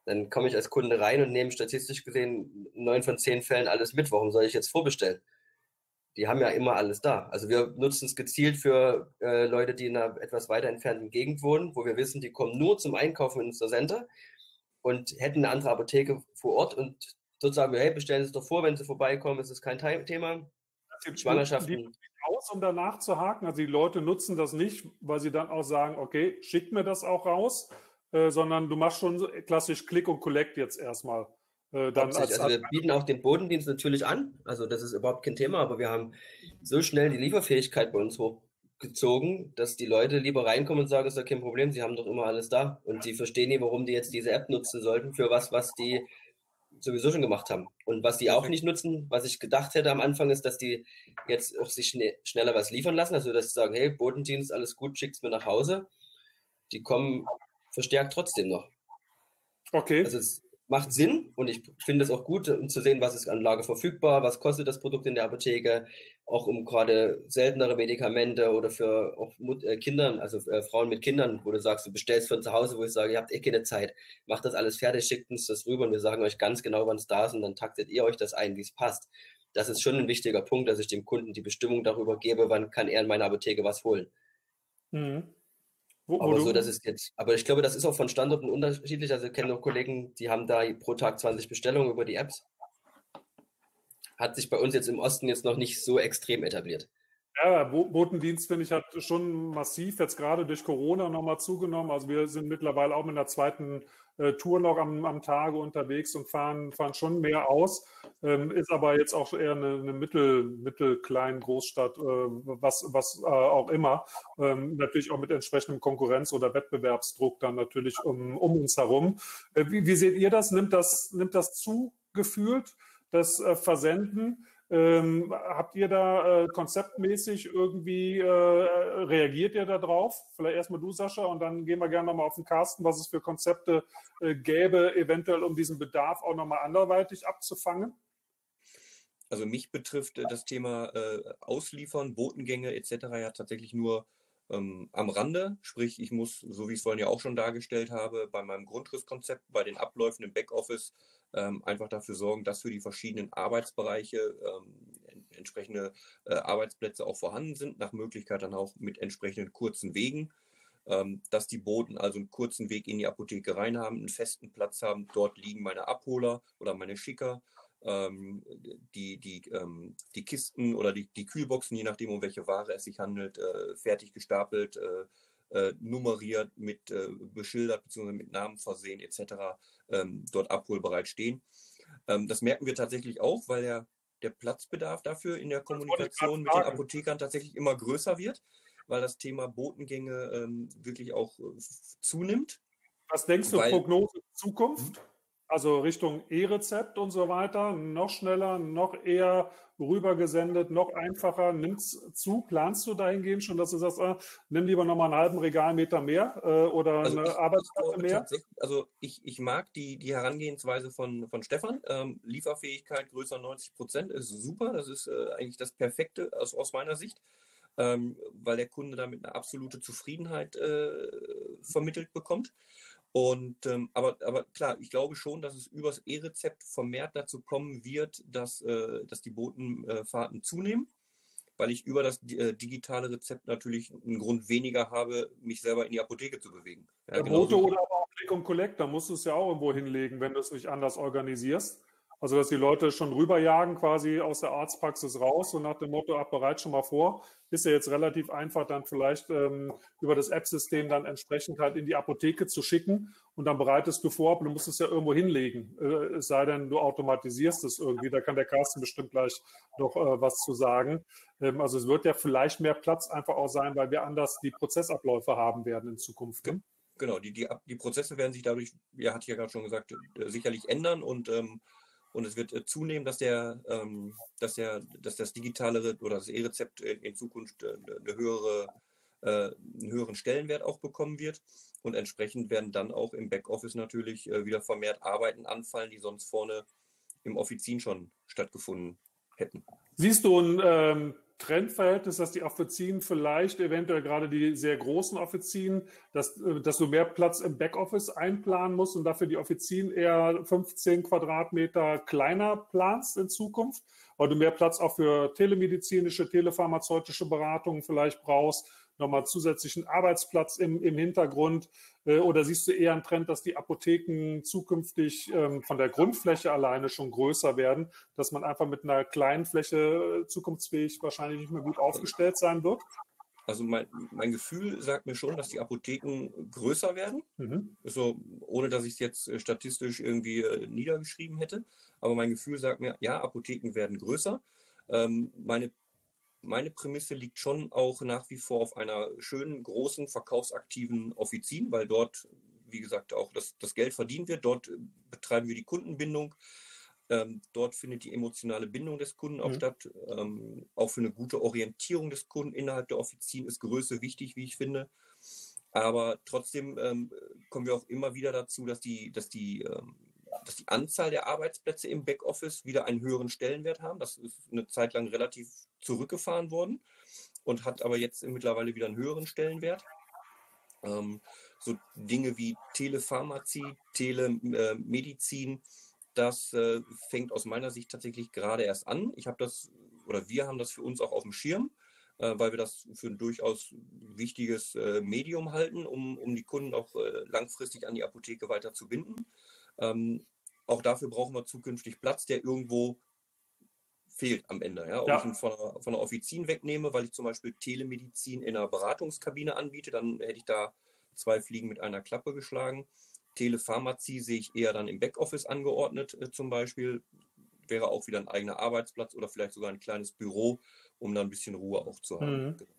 dann komme ich als Kunde rein und nehme statistisch gesehen neun von zehn Fällen alles mit. Warum soll ich jetzt vorbestellen? Die haben ja immer alles da. Also wir nutzen es gezielt für äh, Leute, die in einer etwas weiter entfernten Gegend wohnen, wo wir wissen, die kommen nur zum Einkaufen in unser Center und hätten eine andere Apotheke vor Ort und dort sagen wir, hey, bestellen Sie es doch vor, wenn Sie vorbeikommen, ist es kein Thema. Schwangerschaften. aus, um danach zu haken. Also die Leute nutzen das nicht, weil sie dann auch sagen, okay, schickt mir das auch raus, äh, sondern du machst schon klassisch Click und Collect jetzt erstmal. Äh, dann als, also wir bieten auch den Bodendienst natürlich an, also das ist überhaupt kein Thema, aber wir haben so schnell die Lieferfähigkeit bei uns hochgezogen, dass die Leute lieber reinkommen und sagen, ist ja kein Problem, sie haben doch immer alles da und sie verstehen nicht, warum die jetzt diese App nutzen sollten für was, was die sowieso schon gemacht haben. Und was die auch nicht nutzen, was ich gedacht hätte am Anfang, ist, dass die jetzt auch sich schne schneller was liefern lassen, also dass sie sagen, hey, Bodendienst, alles gut, schickt's mir nach Hause. Die kommen verstärkt trotzdem noch. Okay. Also es, macht Sinn und ich finde es auch gut, um zu sehen, was ist an Lager verfügbar, was kostet das Produkt in der Apotheke, auch um gerade seltenere Medikamente oder für auch Mut, äh, Kindern, also äh, Frauen mit Kindern, wo du sagst, du bestellst von zu Hause, wo ich sage, ihr habt eh keine Zeit, macht das alles fertig, schickt uns das rüber und wir sagen euch ganz genau, wann es da ist und dann taktet ihr euch das ein, wie es passt. Das ist schon ein wichtiger Punkt, dass ich dem Kunden die Bestimmung darüber gebe, wann kann er in meiner Apotheke was holen. Mhm. Wo, aber so, das ist jetzt, aber ich glaube, das ist auch von Standorten unterschiedlich. Also ich kenne noch Kollegen, die haben da pro Tag 20 Bestellungen über die Apps. Hat sich bei uns jetzt im Osten jetzt noch nicht so extrem etabliert. Ja, Botendienst, finde ich, hat schon massiv jetzt gerade durch Corona nochmal zugenommen. Also wir sind mittlerweile auch mit einer zweiten äh, Tour noch am, am Tage unterwegs und fahren, fahren schon mehr aus. Ähm, ist aber jetzt auch eher eine, eine mittel, mittelkleinen Großstadt, äh, was, was äh, auch immer. Ähm, natürlich auch mit entsprechendem Konkurrenz- oder Wettbewerbsdruck dann natürlich um, um uns herum. Äh, wie, wie seht ihr das? Nimmt das, nimmt das zu gefühlt, das äh, Versenden? Ähm, habt ihr da äh, konzeptmäßig irgendwie, äh, reagiert ihr da drauf? Vielleicht erstmal du, Sascha, und dann gehen wir gerne nochmal auf den Carsten, was es für Konzepte äh, gäbe, eventuell um diesen Bedarf auch nochmal anderweitig abzufangen. Also mich betrifft äh, das Thema äh, Ausliefern, Botengänge etc. ja tatsächlich nur ähm, am Rande. Sprich, ich muss, so wie ich es vorhin ja auch schon dargestellt habe, bei meinem Grundrisskonzept, bei den Abläufen im Backoffice ähm, einfach dafür sorgen, dass für die verschiedenen Arbeitsbereiche ähm, entsprechende äh, Arbeitsplätze auch vorhanden sind, nach Möglichkeit dann auch mit entsprechenden kurzen Wegen, ähm, dass die Boten also einen kurzen Weg in die Apotheke rein haben, einen festen Platz haben, dort liegen meine Abholer oder meine Schicker, ähm, die, die, ähm, die Kisten oder die, die Kühlboxen, je nachdem, um welche Ware es sich handelt, äh, fertig gestapelt, äh, äh, nummeriert, mit äh, beschildert bzw. mit Namen versehen etc. Ähm, dort abholbereit stehen. Ähm, das merken wir tatsächlich auch, weil der, der Platzbedarf dafür in der Kommunikation mit den Apothekern tatsächlich immer größer wird, weil das Thema Botengänge ähm, wirklich auch äh, zunimmt. Was denkst du, weil, Prognose Zukunft? Also Richtung E-Rezept und so weiter, noch schneller, noch eher rübergesendet, noch einfacher. Nimm's zu? Planst du dahingehend schon, dass du sagst, ah, nimm lieber nochmal einen halben Regalmeter mehr äh, oder also eine Arbeitsplatte mehr? Also ich, ich mag die, die Herangehensweise von, von Stefan. Ähm, Lieferfähigkeit größer 90 Prozent ist super. Das ist äh, eigentlich das Perfekte aus, aus meiner Sicht. Ähm, weil der Kunde damit eine absolute Zufriedenheit äh, vermittelt bekommt. Und ähm, aber, aber klar, ich glaube schon, dass es übers E-Rezept vermehrt dazu kommen wird, dass, äh, dass die Botenfahrten äh, zunehmen, weil ich über das äh, digitale Rezept natürlich einen Grund weniger habe, mich selber in die Apotheke zu bewegen. Ja, Bote oder aber auch Click und Collect, da musst du es ja auch irgendwo hinlegen, wenn du es nicht anders organisierst. Also, dass die Leute schon rüberjagen quasi aus der Arztpraxis raus und nach dem Motto, ab bereit schon mal vor, ist ja jetzt relativ einfach, dann vielleicht ähm, über das App-System dann entsprechend halt in die Apotheke zu schicken und dann bereitest du vor, aber du musst es ja irgendwo hinlegen. Äh, es sei denn, du automatisierst es irgendwie. Da kann der Carsten bestimmt gleich noch äh, was zu sagen. Ähm, also es wird ja vielleicht mehr Platz einfach auch sein, weil wir anders die Prozessabläufe haben werden in Zukunft. Ne? Genau, die, die, die Prozesse werden sich dadurch, ja, hat ja gerade schon gesagt, äh, sicherlich ändern und ähm, und es wird äh, zunehmen, dass der, ähm, dass der, dass das digitale oder das E-Rezept in Zukunft äh, eine höhere, äh, einen höheren Stellenwert auch bekommen wird. Und entsprechend werden dann auch im Backoffice natürlich äh, wieder vermehrt Arbeiten anfallen, die sonst vorne im Offizin schon stattgefunden hätten. Siehst du ein ähm, Trendverhältnis, dass die Offizien vielleicht eventuell gerade die sehr großen Offizien, dass, äh, dass du mehr Platz im Backoffice einplanen musst und dafür die Offizien eher 15 Quadratmeter kleiner planst in Zukunft, weil du mehr Platz auch für telemedizinische, telepharmazeutische Beratungen vielleicht brauchst nochmal zusätzlichen Arbeitsplatz im, im Hintergrund? Äh, oder siehst du eher einen Trend, dass die Apotheken zukünftig ähm, von der Grundfläche alleine schon größer werden, dass man einfach mit einer kleinen Fläche äh, zukunftsfähig wahrscheinlich nicht mehr gut aufgestellt sein wird? Also mein, mein Gefühl sagt mir schon, dass die Apotheken größer werden. Mhm. So, ohne dass ich es jetzt äh, statistisch irgendwie niedergeschrieben hätte. Aber mein Gefühl sagt mir, ja, Apotheken werden größer. Ähm, meine meine Prämisse liegt schon auch nach wie vor auf einer schönen, großen, verkaufsaktiven Offizin, weil dort, wie gesagt, auch das, das Geld verdient wird. Dort äh, betreiben wir die Kundenbindung. Ähm, dort findet die emotionale Bindung des Kunden auch mhm. statt. Ähm, auch für eine gute Orientierung des Kunden innerhalb der Offizin ist Größe wichtig, wie ich finde. Aber trotzdem ähm, kommen wir auch immer wieder dazu, dass die, dass die ähm, dass die Anzahl der Arbeitsplätze im Backoffice wieder einen höheren Stellenwert haben. Das ist eine Zeit lang relativ zurückgefahren worden und hat aber jetzt mittlerweile wieder einen höheren Stellenwert. Ähm, so Dinge wie Telepharmazie, Telemedizin, das äh, fängt aus meiner Sicht tatsächlich gerade erst an. Ich habe das oder wir haben das für uns auch auf dem Schirm, äh, weil wir das für ein durchaus wichtiges äh, Medium halten, um, um die Kunden auch äh, langfristig an die Apotheke weiter zu binden. Ähm, auch dafür brauchen wir zukünftig Platz, der irgendwo fehlt am Ende. Ja? Ob ja. ich ihn von, von der Offizin wegnehme, weil ich zum Beispiel Telemedizin in einer Beratungskabine anbiete, dann hätte ich da zwei Fliegen mit einer Klappe geschlagen. Telepharmazie sehe ich eher dann im Backoffice angeordnet, äh, zum Beispiel. Wäre auch wieder ein eigener Arbeitsplatz oder vielleicht sogar ein kleines Büro, um da ein bisschen Ruhe auch zu haben. Mhm. Genau.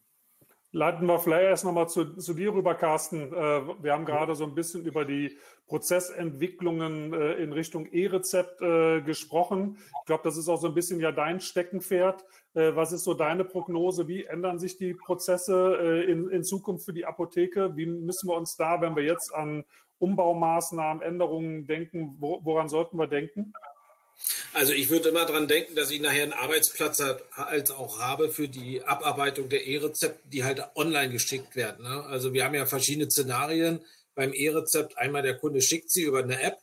Leiten wir vielleicht erst nochmal zu, zu dir rüber, Carsten. Äh, wir haben gerade so ein bisschen über die Prozessentwicklungen äh, in Richtung E-Rezept äh, gesprochen. Ich glaube, das ist auch so ein bisschen ja dein Steckenpferd. Was ist so deine Prognose? Wie ändern sich die Prozesse in, in Zukunft für die Apotheke? Wie müssen wir uns da, wenn wir jetzt an Umbaumaßnahmen, Änderungen denken, woran sollten wir denken? Also ich würde immer daran denken, dass ich nachher einen Arbeitsplatz halt auch habe für die Abarbeitung der E-Rezepte, die halt online geschickt werden. Ne? Also wir haben ja verschiedene Szenarien beim E-Rezept. Einmal der Kunde schickt sie über eine App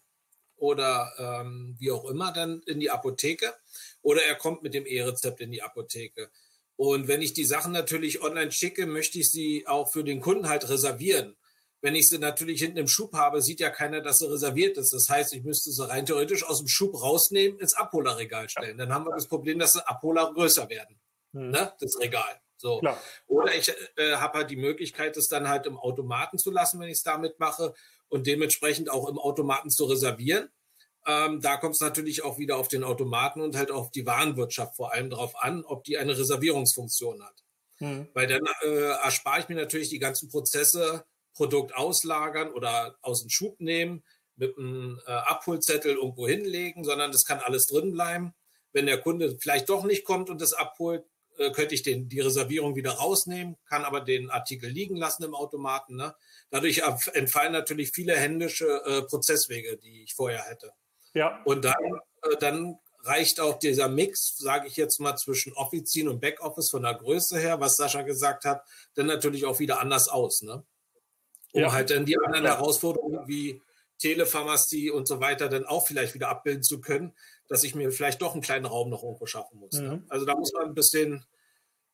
oder ähm, wie auch immer dann in die Apotheke oder er kommt mit dem E-Rezept in die Apotheke. Und wenn ich die Sachen natürlich online schicke, möchte ich sie auch für den Kunden halt reservieren. Wenn ich sie natürlich hinten im Schub habe, sieht ja keiner, dass sie reserviert ist. Das heißt, ich müsste sie rein theoretisch aus dem Schub rausnehmen, ins Abholerregal stellen. Dann haben wir das Problem, dass die Abholer größer werden. Mhm. Ne? Das Regal. So. Oder ich äh, habe halt die Möglichkeit, es dann halt im Automaten zu lassen, wenn ich es damit mache und dementsprechend auch im Automaten zu reservieren. Ähm, da kommt es natürlich auch wieder auf den Automaten und halt auf die Warenwirtschaft vor allem darauf an, ob die eine Reservierungsfunktion hat. Mhm. Weil dann äh, erspare ich mir natürlich die ganzen Prozesse, Produkt auslagern oder aus dem Schub nehmen, mit einem äh, Abholzettel irgendwo hinlegen, sondern das kann alles drin bleiben. Wenn der Kunde vielleicht doch nicht kommt und das abholt, äh, könnte ich den, die Reservierung wieder rausnehmen, kann aber den Artikel liegen lassen im Automaten. Ne? Dadurch entfallen natürlich viele händische äh, Prozesswege, die ich vorher hätte. Ja. Und dann, äh, dann reicht auch dieser Mix, sage ich jetzt mal, zwischen Offizien und Backoffice von der Größe her, was Sascha gesagt hat, dann natürlich auch wieder anders aus. Ne? Um ja. halt dann die anderen Herausforderungen wie Telepharmazie und so weiter dann auch vielleicht wieder abbilden zu können, dass ich mir vielleicht doch einen kleinen Raum noch irgendwo schaffen muss. Ne? Mhm. Ne? Also da muss man ein bisschen,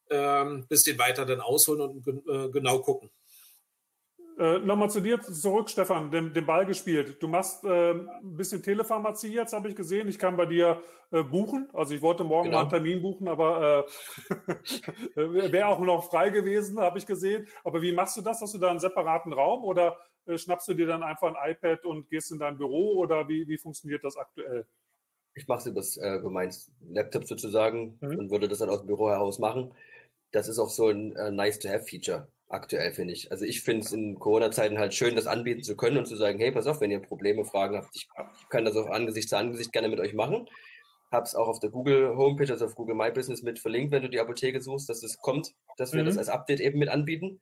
ähm, bisschen weiter dann ausholen und äh, genau gucken. Äh, Nochmal zu dir zurück, Stefan, den, den Ball gespielt. Du machst äh, ein bisschen Telepharmazie jetzt, habe ich gesehen. Ich kann bei dir äh, buchen. Also ich wollte morgen genau. mal einen Termin buchen, aber äh, wäre auch noch frei gewesen, habe ich gesehen. Aber wie machst du das? Hast du da einen separaten Raum oder äh, schnappst du dir dann einfach ein iPad und gehst in dein Büro oder wie, wie funktioniert das aktuell? Ich mache es über das äh, gemeint Laptop sozusagen mhm. und würde das dann aus dem Büro heraus machen. Das ist auch so ein äh, Nice-to-have-Feature aktuell, finde ich. Also ich finde es in Corona-Zeiten halt schön, das anbieten zu können und zu sagen, hey, pass auf, wenn ihr Probleme, Fragen habt, ich, ich kann das auch Angesicht zu Angesicht gerne mit euch machen. Habe es auch auf der Google Homepage, also auf Google My Business mit verlinkt, wenn du die Apotheke suchst, dass es kommt, dass wir mhm. das als Update eben mit anbieten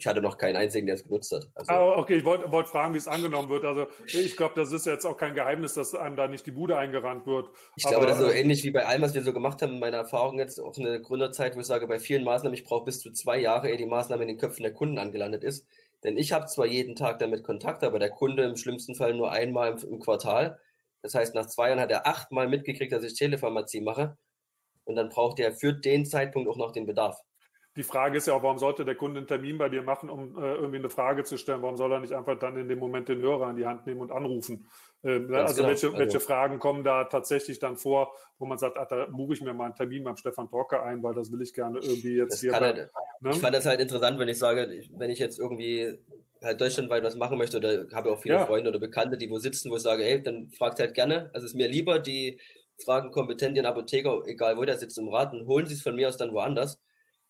ich hatte noch keinen einzigen, der es genutzt hat. Also, ah, okay, ich wollte wollt fragen, wie es angenommen wird. Also ich glaube, das ist jetzt auch kein Geheimnis, dass einem da nicht die Bude eingerannt wird. Ich Aber, glaube, das ist so ähnlich wie bei allem, was wir so gemacht haben, meine Erfahrung jetzt auch eine Gründerzeit, wo ich sage, bei vielen Maßnahmen, ich brauche bis zu zwei Jahre, ehe die Maßnahme in den Köpfen der Kunden angelandet ist. Denn ich habe zwar jeden Tag damit Kontakt, aber der Kunde im schlimmsten Fall nur einmal im, im Quartal. Das heißt, nach zwei Jahren hat er achtmal mitgekriegt, dass ich Telepharmazie mache. Und dann braucht er für den Zeitpunkt auch noch den Bedarf die Frage ist ja auch, warum sollte der Kunde einen Termin bei dir machen, um äh, irgendwie eine Frage zu stellen? Warum soll er nicht einfach dann in dem Moment den Hörer in die Hand nehmen und anrufen? Ähm, ne? also genau. welche, also, welche Fragen kommen da tatsächlich dann vor, wo man sagt, ach, da buche ich mir mal einen Termin beim Stefan Torke ein, weil das will ich gerne irgendwie jetzt hier. Bei, halt, ne? Ich fand das halt interessant, wenn ich sage, wenn ich jetzt irgendwie halt deutschlandweit was machen möchte oder habe auch viele ja. Freunde oder Bekannte, die wo sitzen, wo ich sage, ey, dann fragt halt gerne. Also es ist mir lieber, die fragen kompetent ihren Apotheker, egal wo der sitzt im Rat, und holen sie es von mir aus dann woanders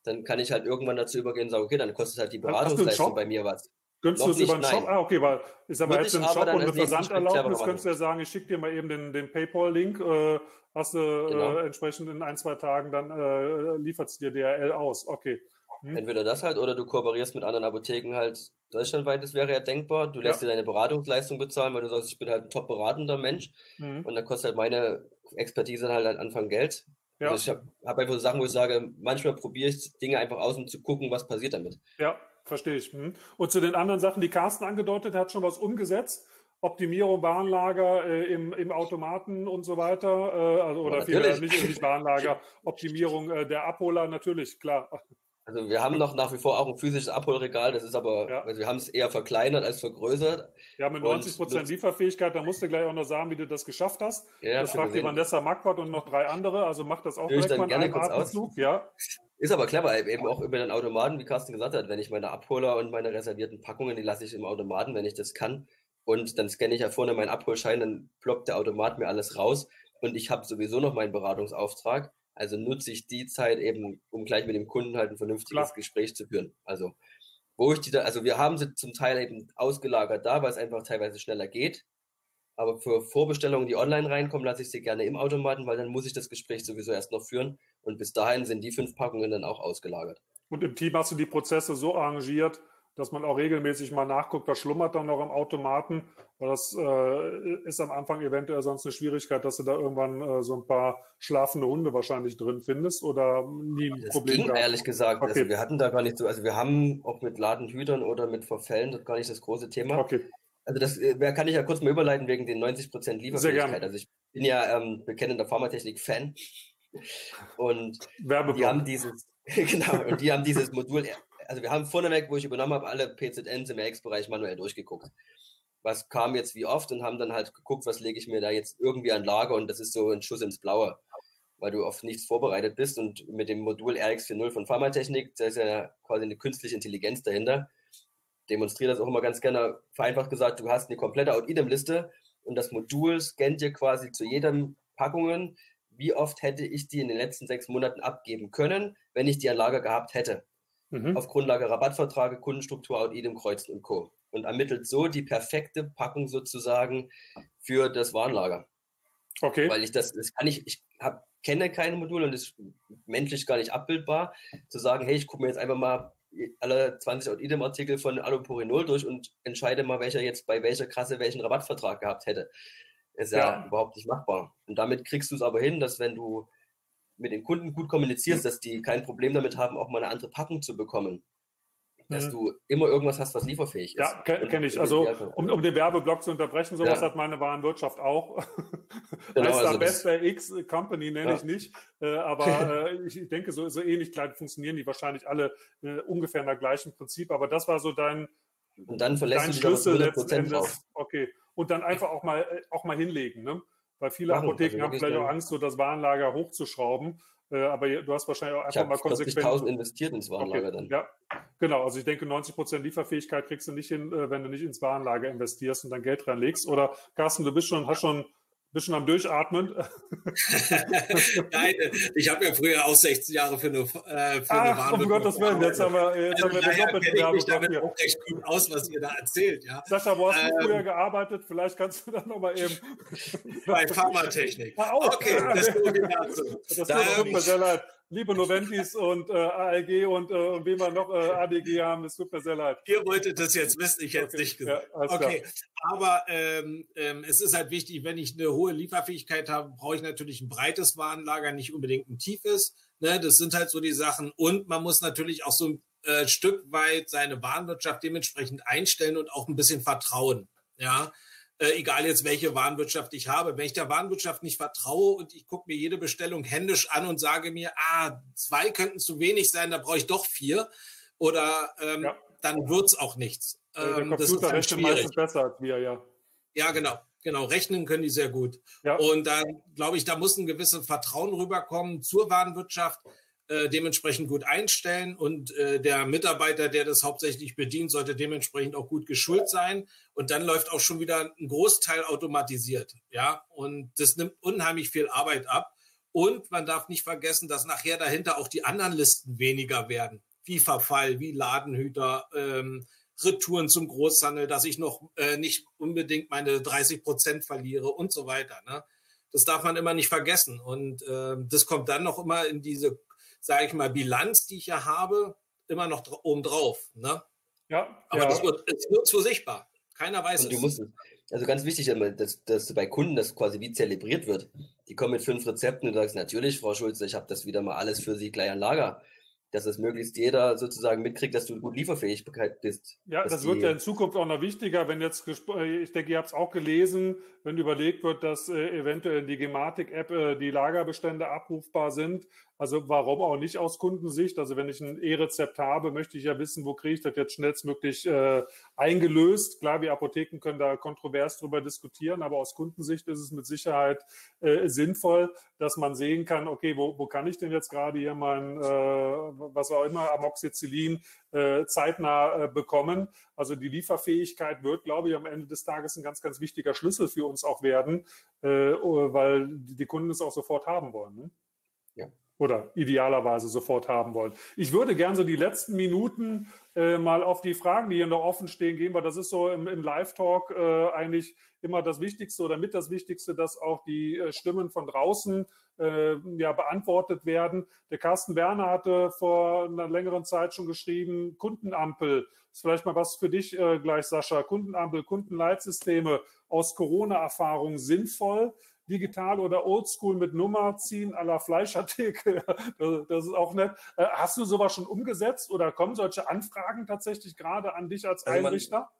dann kann ich halt irgendwann dazu übergehen und sagen, okay, dann kostet halt die Beratungsleistung bei mir was. Könntest du es über einen Shop? Ah, okay, weil ist aber jetzt ein Shop und eine Versanderlaubnis, könntest du ja sagen, ich schicke dir mal eben den, den PayPal-Link, äh, hast du genau. äh, entsprechend in ein, zwei Tagen, dann äh, liefert es dir DRL aus. Okay. Hm. Entweder das halt oder du kooperierst mit anderen Apotheken halt deutschlandweit, das wäre ja denkbar. Du lässt ja. dir deine Beratungsleistung bezahlen, weil du sagst, ich bin halt ein top beratender Mensch mhm. und dann kostet halt meine Expertise halt, halt Anfang Geld. Ja. Also ich habe hab einfach so Sachen, wo ich sage, manchmal probiere ich Dinge einfach aus, um zu gucken, was passiert damit. Ja, verstehe ich. Hm. Und zu den anderen Sachen, die Carsten angedeutet hat, schon was umgesetzt. Optimierung Warenlager äh, im, im Automaten und so weiter, äh, also, oder ja, nicht, nicht Warenlager, Optimierung äh, der Abholer, natürlich, klar. Also wir haben noch nach wie vor auch ein physisches Abholregal, das ist aber, ja. also wir haben es eher verkleinert als vergrößert. Ja, mit 90 Prozent Lieferfähigkeit, da musst du gleich auch noch sagen, wie du das geschafft hast. Ja, das fragt die Vanessa Marquardt und noch drei andere, also mach das auch direkt mal gerne kurz Atemzug, ja. Ist aber clever, eben auch über den Automaten, wie Carsten gesagt hat, wenn ich meine Abholer und meine reservierten Packungen, die lasse ich im Automaten, wenn ich das kann. Und dann scanne ich ja vorne meinen Abholschein, dann ploppt der Automat mir alles raus und ich habe sowieso noch meinen Beratungsauftrag also nutze ich die Zeit eben, um gleich mit dem Kunden halt ein vernünftiges Klar. Gespräch zu führen. Also, wo ich die da, also wir haben sie zum Teil eben ausgelagert da, weil es einfach teilweise schneller geht. Aber für Vorbestellungen, die online reinkommen, lasse ich sie gerne im Automaten, weil dann muss ich das Gespräch sowieso erst noch führen. Und bis dahin sind die fünf Packungen dann auch ausgelagert. Und im Team hast du die Prozesse so arrangiert, dass man auch regelmäßig mal nachguckt, was schlummert dann noch im Automaten. Weil das äh, ist am Anfang eventuell sonst eine Schwierigkeit, dass du da irgendwann äh, so ein paar schlafende Hunde wahrscheinlich drin findest oder nie ein das Problem. Ging, gehabt. ehrlich gesagt. Okay. Also wir hatten da gar nicht so, also wir haben auch mit Ladenhütern oder mit Verfällen das gar nicht das große Thema. Okay. Also das äh, kann ich ja kurz mal überleiten wegen den 90% Lieferfähigkeit. Sehr gerne. Also ich bin ja ähm, bekennender Pharmatechnik-Fan. Und die haben dieses, genau, und die haben dieses Modul also wir haben vorneweg, wo ich übernommen habe, alle PZNs im RX-Bereich manuell durchgeguckt. Was kam jetzt wie oft und haben dann halt geguckt, was lege ich mir da jetzt irgendwie an Lager und das ist so ein Schuss ins Blaue, weil du auf nichts vorbereitet bist und mit dem Modul RX40 von Pharmatechnik, da ist ja quasi eine künstliche Intelligenz dahinter, demonstriere das auch immer ganz gerne, vereinfacht gesagt, du hast eine komplette Out-Idem-Liste und das Modul scannt dir quasi zu jedem Packungen, wie oft hätte ich die in den letzten sechs Monaten abgeben können, wenn ich die an Lager gehabt hätte mhm. auf Grundlage Rabattverträge, Kundenstruktur, Audit Kreuzen und Co. und ermittelt so die perfekte Packung sozusagen für das Warenlager. Okay. Weil ich das, das kann ich, ich hab, kenne keine Module und ist menschlich gar nicht abbildbar, zu sagen, hey, ich gucke mir jetzt einfach mal alle 20 Idem-Artikel von Alupurinol durch und entscheide mal, welcher jetzt bei welcher Kasse welchen Rabattvertrag gehabt hätte. Ist ja, ja überhaupt nicht machbar. Und damit kriegst du es aber hin, dass wenn du mit den Kunden gut kommunizierst, dass die kein Problem damit haben, auch mal eine andere Packung zu bekommen dass mhm. du immer irgendwas hast, was lieferfähig ist. Ja, kenne kenn ich. Also, um, um den Werbeblock zu unterbrechen, sowas ja. hat meine Warenwirtschaft auch. Genau, heißt also Best bei X Company nenne ja. ich nicht. Äh, aber äh, ich denke, so, so ähnlich klein funktionieren die wahrscheinlich alle äh, ungefähr in der gleichen Prinzip. Aber das war so dein, Und dann verlässt dein du Schlüssel letzten Endes. Drauf. Okay. Und dann einfach auch mal, äh, auch mal hinlegen. Ne? Weil viele Machen, Apotheken also haben vielleicht auch Angst, so das Warenlager hochzuschrauben. Äh, aber du hast wahrscheinlich auch einfach mal konsequent. 40.000 investiert ins Warenlager okay. dann. Ja, genau. Also ich denke, 90 Prozent Lieferfähigkeit kriegst du nicht hin, äh, wenn du nicht ins Warenlager investierst und dann Geld reinlegst. Oder Carsten, du bist schon, hast schon bist schon am Durchatmen? Nein, ich habe ja früher auch 16 Jahre für eine, äh, für Ach, eine um Gottes Willen, jetzt haben wir, jetzt also haben wir den doppelten Werbeblock damit auch recht gut aus, was ihr da erzählt. Ja. Sascha, wo hast ähm, du früher gearbeitet? Vielleicht kannst du dann nochmal eben... Bei Pharmatechnik. Ah, okay, das ist dazu. Das tut mir sehr leid liebe Noventis und äh, ALG und, äh, wie wir noch äh, ADG haben, es tut mir sehr leid. Ihr wolltet das jetzt wissen, ich hätte es okay. nicht gesagt. Ja, okay, klar. aber ähm, ähm, es ist halt wichtig, wenn ich eine hohe Lieferfähigkeit habe, brauche ich natürlich ein breites Warenlager, nicht unbedingt ein tiefes. Ne? Das sind halt so die Sachen. Und man muss natürlich auch so ein äh, Stück weit seine Warenwirtschaft dementsprechend einstellen und auch ein bisschen vertrauen. Ja, äh, egal jetzt welche Warenwirtschaft ich habe. Wenn ich der Warenwirtschaft nicht vertraue und ich gucke mir jede Bestellung händisch an und sage mir, ah, zwei könnten zu wenig sein, da brauche ich doch vier, oder ähm, ja. dann wird's auch nichts. Ähm, der Computer rechnet meistens besser als wir, ja. Ja, genau. Genau, rechnen können die sehr gut. Ja. Und da glaube ich, da muss ein gewisses Vertrauen rüberkommen zur Warenwirtschaft äh, dementsprechend gut einstellen und äh, der Mitarbeiter, der das hauptsächlich bedient, sollte dementsprechend auch gut geschult sein und dann läuft auch schon wieder ein Großteil automatisiert, ja und das nimmt unheimlich viel Arbeit ab und man darf nicht vergessen, dass nachher dahinter auch die anderen Listen weniger werden, wie Verfall, wie Ladenhüter, ähm, Retouren zum Großhandel, dass ich noch äh, nicht unbedingt meine 30 Prozent verliere und so weiter. Ne? Das darf man immer nicht vergessen. Und äh, das kommt dann noch immer in diese sage ich mal, Bilanz, die ich ja habe, immer noch oben drauf. Ne? Ja. Aber ja. das wird, es wird so sichtbar. Keiner weiß Und es. Musst, also ganz wichtig, dass, dass bei Kunden das quasi wie zelebriert wird. Die kommen mit fünf Rezepten und du sagst, natürlich, Frau Schulze, ich habe das wieder mal alles für Sie gleich an Lager dass es möglichst jeder sozusagen mitkriegt, dass du gut lieferfähig bist. Ja, das wird ja in Zukunft auch noch wichtiger, wenn jetzt, äh, ich denke, ihr habt es auch gelesen, wenn überlegt wird, dass äh, eventuell in die Gematik-App äh, die Lagerbestände abrufbar sind. Also warum auch nicht aus Kundensicht? Also wenn ich ein E-Rezept habe, möchte ich ja wissen, wo kriege ich das jetzt schnellstmöglich äh, eingelöst. Klar, wir Apotheken können da kontrovers drüber diskutieren, aber aus Kundensicht ist es mit Sicherheit sinnvoll, dass man sehen kann, okay, wo, wo kann ich denn jetzt gerade hier mein, was auch immer, Amoxicillin äh, zeitnah äh, bekommen? Also die Lieferfähigkeit wird, glaube ich, am Ende des Tages ein ganz, ganz wichtiger Schlüssel für uns auch werden, äh, weil die Kunden es auch sofort haben wollen. Ne? Oder idealerweise sofort haben wollen. Ich würde gern so die letzten Minuten äh, mal auf die Fragen, die hier noch offen stehen, gehen, weil das ist so im, im Live-Talk äh, eigentlich immer das Wichtigste oder mit das Wichtigste, dass auch die äh, Stimmen von draußen äh, ja, beantwortet werden. Der Carsten Werner hatte vor einer längeren Zeit schon geschrieben, Kundenampel. Ist vielleicht mal was für dich äh, gleich, Sascha. Kundenampel, Kundenleitsysteme aus Corona-Erfahrung sinnvoll? Digital oder oldschool mit Nummer ziehen à la Fleischartikel. Das, ist auch nett. Äh, hast du sowas schon umgesetzt oder kommen solche Anfragen tatsächlich gerade an dich als also Einrichter?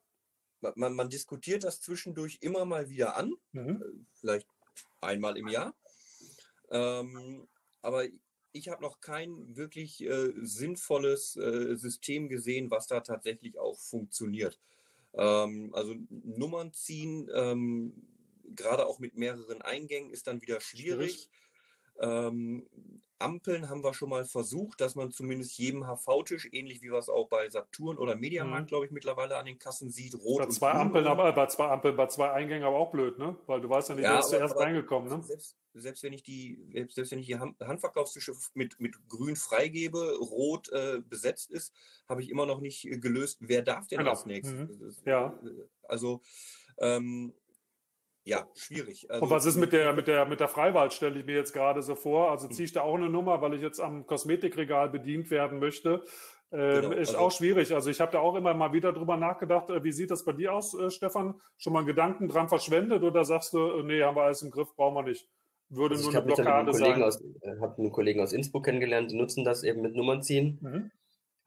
Man, man, man, diskutiert das zwischendurch immer mal wieder an, mhm. Äh, vielleicht einmal im Jahr. Ähm, aber ich habe noch kein wirklich äh, sinnvolles äh, System gesehen, was da tatsächlich auch funktioniert. Ähm, also Nummern ziehen, ähm, gerade auch mit mehreren Eingängen ist dann wieder schwierig. Ähm, Ampeln haben wir schon mal versucht, dass man zumindest jedem HV-Tisch, ähnlich wie wir es auch bei Saturn oder Mediamarkt, mhm. glaube ich, mittlerweile an den Kassen sieht, rot bei zwei. Ampeln, aber bei zwei Ampeln, bei zwei Eingängen aber auch blöd, ne? Weil du weißt ja nicht, ja, wer ist zuerst reingekommen, ne? Selbst, selbst, wenn ich die, selbst wenn ich die Handverkaufstische mit, mit grün freigebe, rot äh, besetzt ist, habe ich immer noch nicht gelöst, wer darf denn genau. als nächstes? Mhm. Ja. Also ähm, ja, schwierig. Also, und was ist mit der, mit der, mit der Freiwahl, stelle ich mir jetzt gerade so vor. Also ziehe ich da auch eine Nummer, weil ich jetzt am Kosmetikregal bedient werden möchte. Ähm, genau, ist also, auch schwierig. Also ich habe da auch immer mal wieder drüber nachgedacht. Äh, wie sieht das bei dir aus, äh, Stefan? Schon mal einen Gedanken dran verschwendet oder sagst du, äh, nee, haben wir alles im Griff, brauchen wir nicht? Würde also nur eine Blockade sein. Ich habe einen Kollegen aus Innsbruck kennengelernt, die nutzen das eben mit Nummern ziehen. Mhm.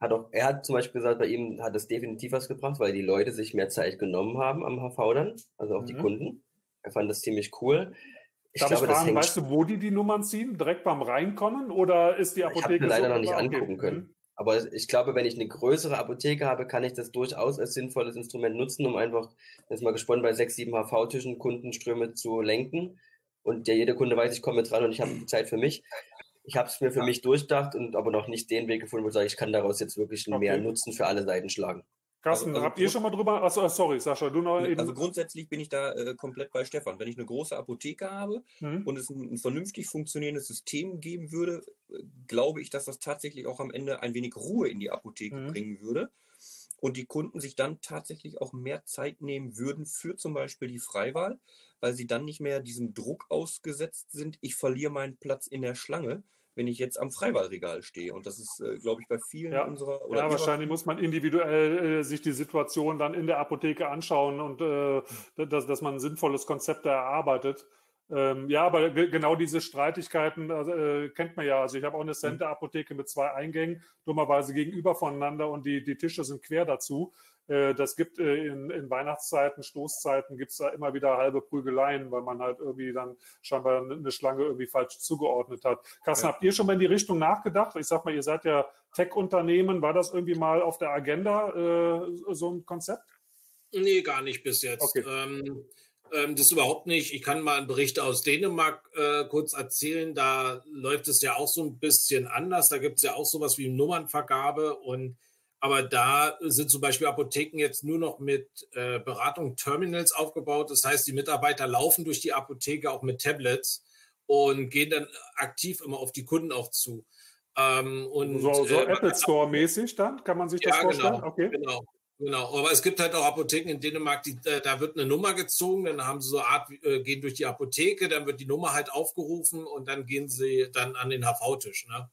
Hat auch, er hat zum Beispiel gesagt, bei ihm hat es definitiv was gebracht, weil die Leute sich mehr Zeit genommen haben am HV dann, also auch mhm. die Kunden. Er fand das ziemlich cool. Ich Darf glaube, ich fragen, weißt du, wo die die Nummern ziehen? Direkt beim Reinkommen oder ist die Apotheke? Ich habe leider so noch nicht angucken können. Mhm. Aber ich glaube, wenn ich eine größere Apotheke habe, kann ich das durchaus als sinnvolles Instrument nutzen, um einfach, jetzt mal gesponnen, bei sechs, sieben HV-Tischen Kundenströme zu lenken. Und ja, jeder Kunde weiß, ich komme dran und ich habe Zeit für mich. Ich habe es mir für mich durchdacht und aber noch nicht den Weg gefunden, wo ich sage, ich kann daraus jetzt wirklich okay. mehr Nutzen für alle Seiten schlagen. Carsten, also, also habt ihr schon mal drüber? Achso, sorry, Sascha, du noch eben. Also grundsätzlich bin ich da äh, komplett bei Stefan. Wenn ich eine große Apotheke habe mhm. und es ein, ein, vernünftig funktionierendes System geben würde, äh, glaube ich, dass das tatsächlich auch am Ende ein wenig Ruhe in die Apotheke mhm. bringen würde. Und die Kunden sich dann tatsächlich auch mehr Zeit nehmen würden für zum Beispiel die Freiwahl, weil sie dann nicht mehr diesem Druck ausgesetzt sind, ich verliere meinen Platz in der Schlange, wenn ich jetzt am Freiwahlregal stehe. Und das ist, äh, glaube ich, bei vielen ja. unserer. Oder ja, wahrscheinlich muss man individuell äh, sich die Situation dann in der Apotheke anschauen und äh, dass, dass man ein sinnvolles Konzept erarbeitet. Ähm, ja, aber genau diese Streitigkeiten äh, kennt man ja. Also ich habe auch eine Center-Apotheke mit zwei Eingängen, dummerweise gegenüber voneinander und die, die Tische sind quer dazu. Äh, das gibt äh, in, in Weihnachtszeiten, Stoßzeiten, gibt es da immer wieder halbe Prügeleien, weil man halt irgendwie dann scheinbar eine Schlange irgendwie falsch zugeordnet hat. Carsten, ja. habt ihr schon mal in die Richtung nachgedacht? Ich sag mal, ihr seid ja Tech-Unternehmen. War das irgendwie mal auf der Agenda, äh, so ein Konzept? Nee, gar nicht bis jetzt. Okay. Ähm, ähm, das überhaupt nicht. Ich kann mal einen Bericht aus Dänemark äh, kurz erzählen. Da läuft es ja auch so ein bisschen anders. Da gibt es ja auch sowas wie Nummernvergabe und aber da sind zum Beispiel Apotheken jetzt nur noch mit äh, Beratung Terminals aufgebaut. Das heißt, die Mitarbeiter laufen durch die Apotheke auch mit Tablets und gehen dann aktiv immer auf die Kunden auch zu. Ähm, und, so, so äh, Apple Store mäßig dann? Kann man sich das ja, vorstellen? Genau, okay. genau. Genau, aber es gibt halt auch Apotheken in Dänemark, die, äh, da wird eine Nummer gezogen, dann haben sie so eine Art, äh, gehen durch die Apotheke, dann wird die Nummer halt aufgerufen und dann gehen sie dann an den HV-Tisch. Ne?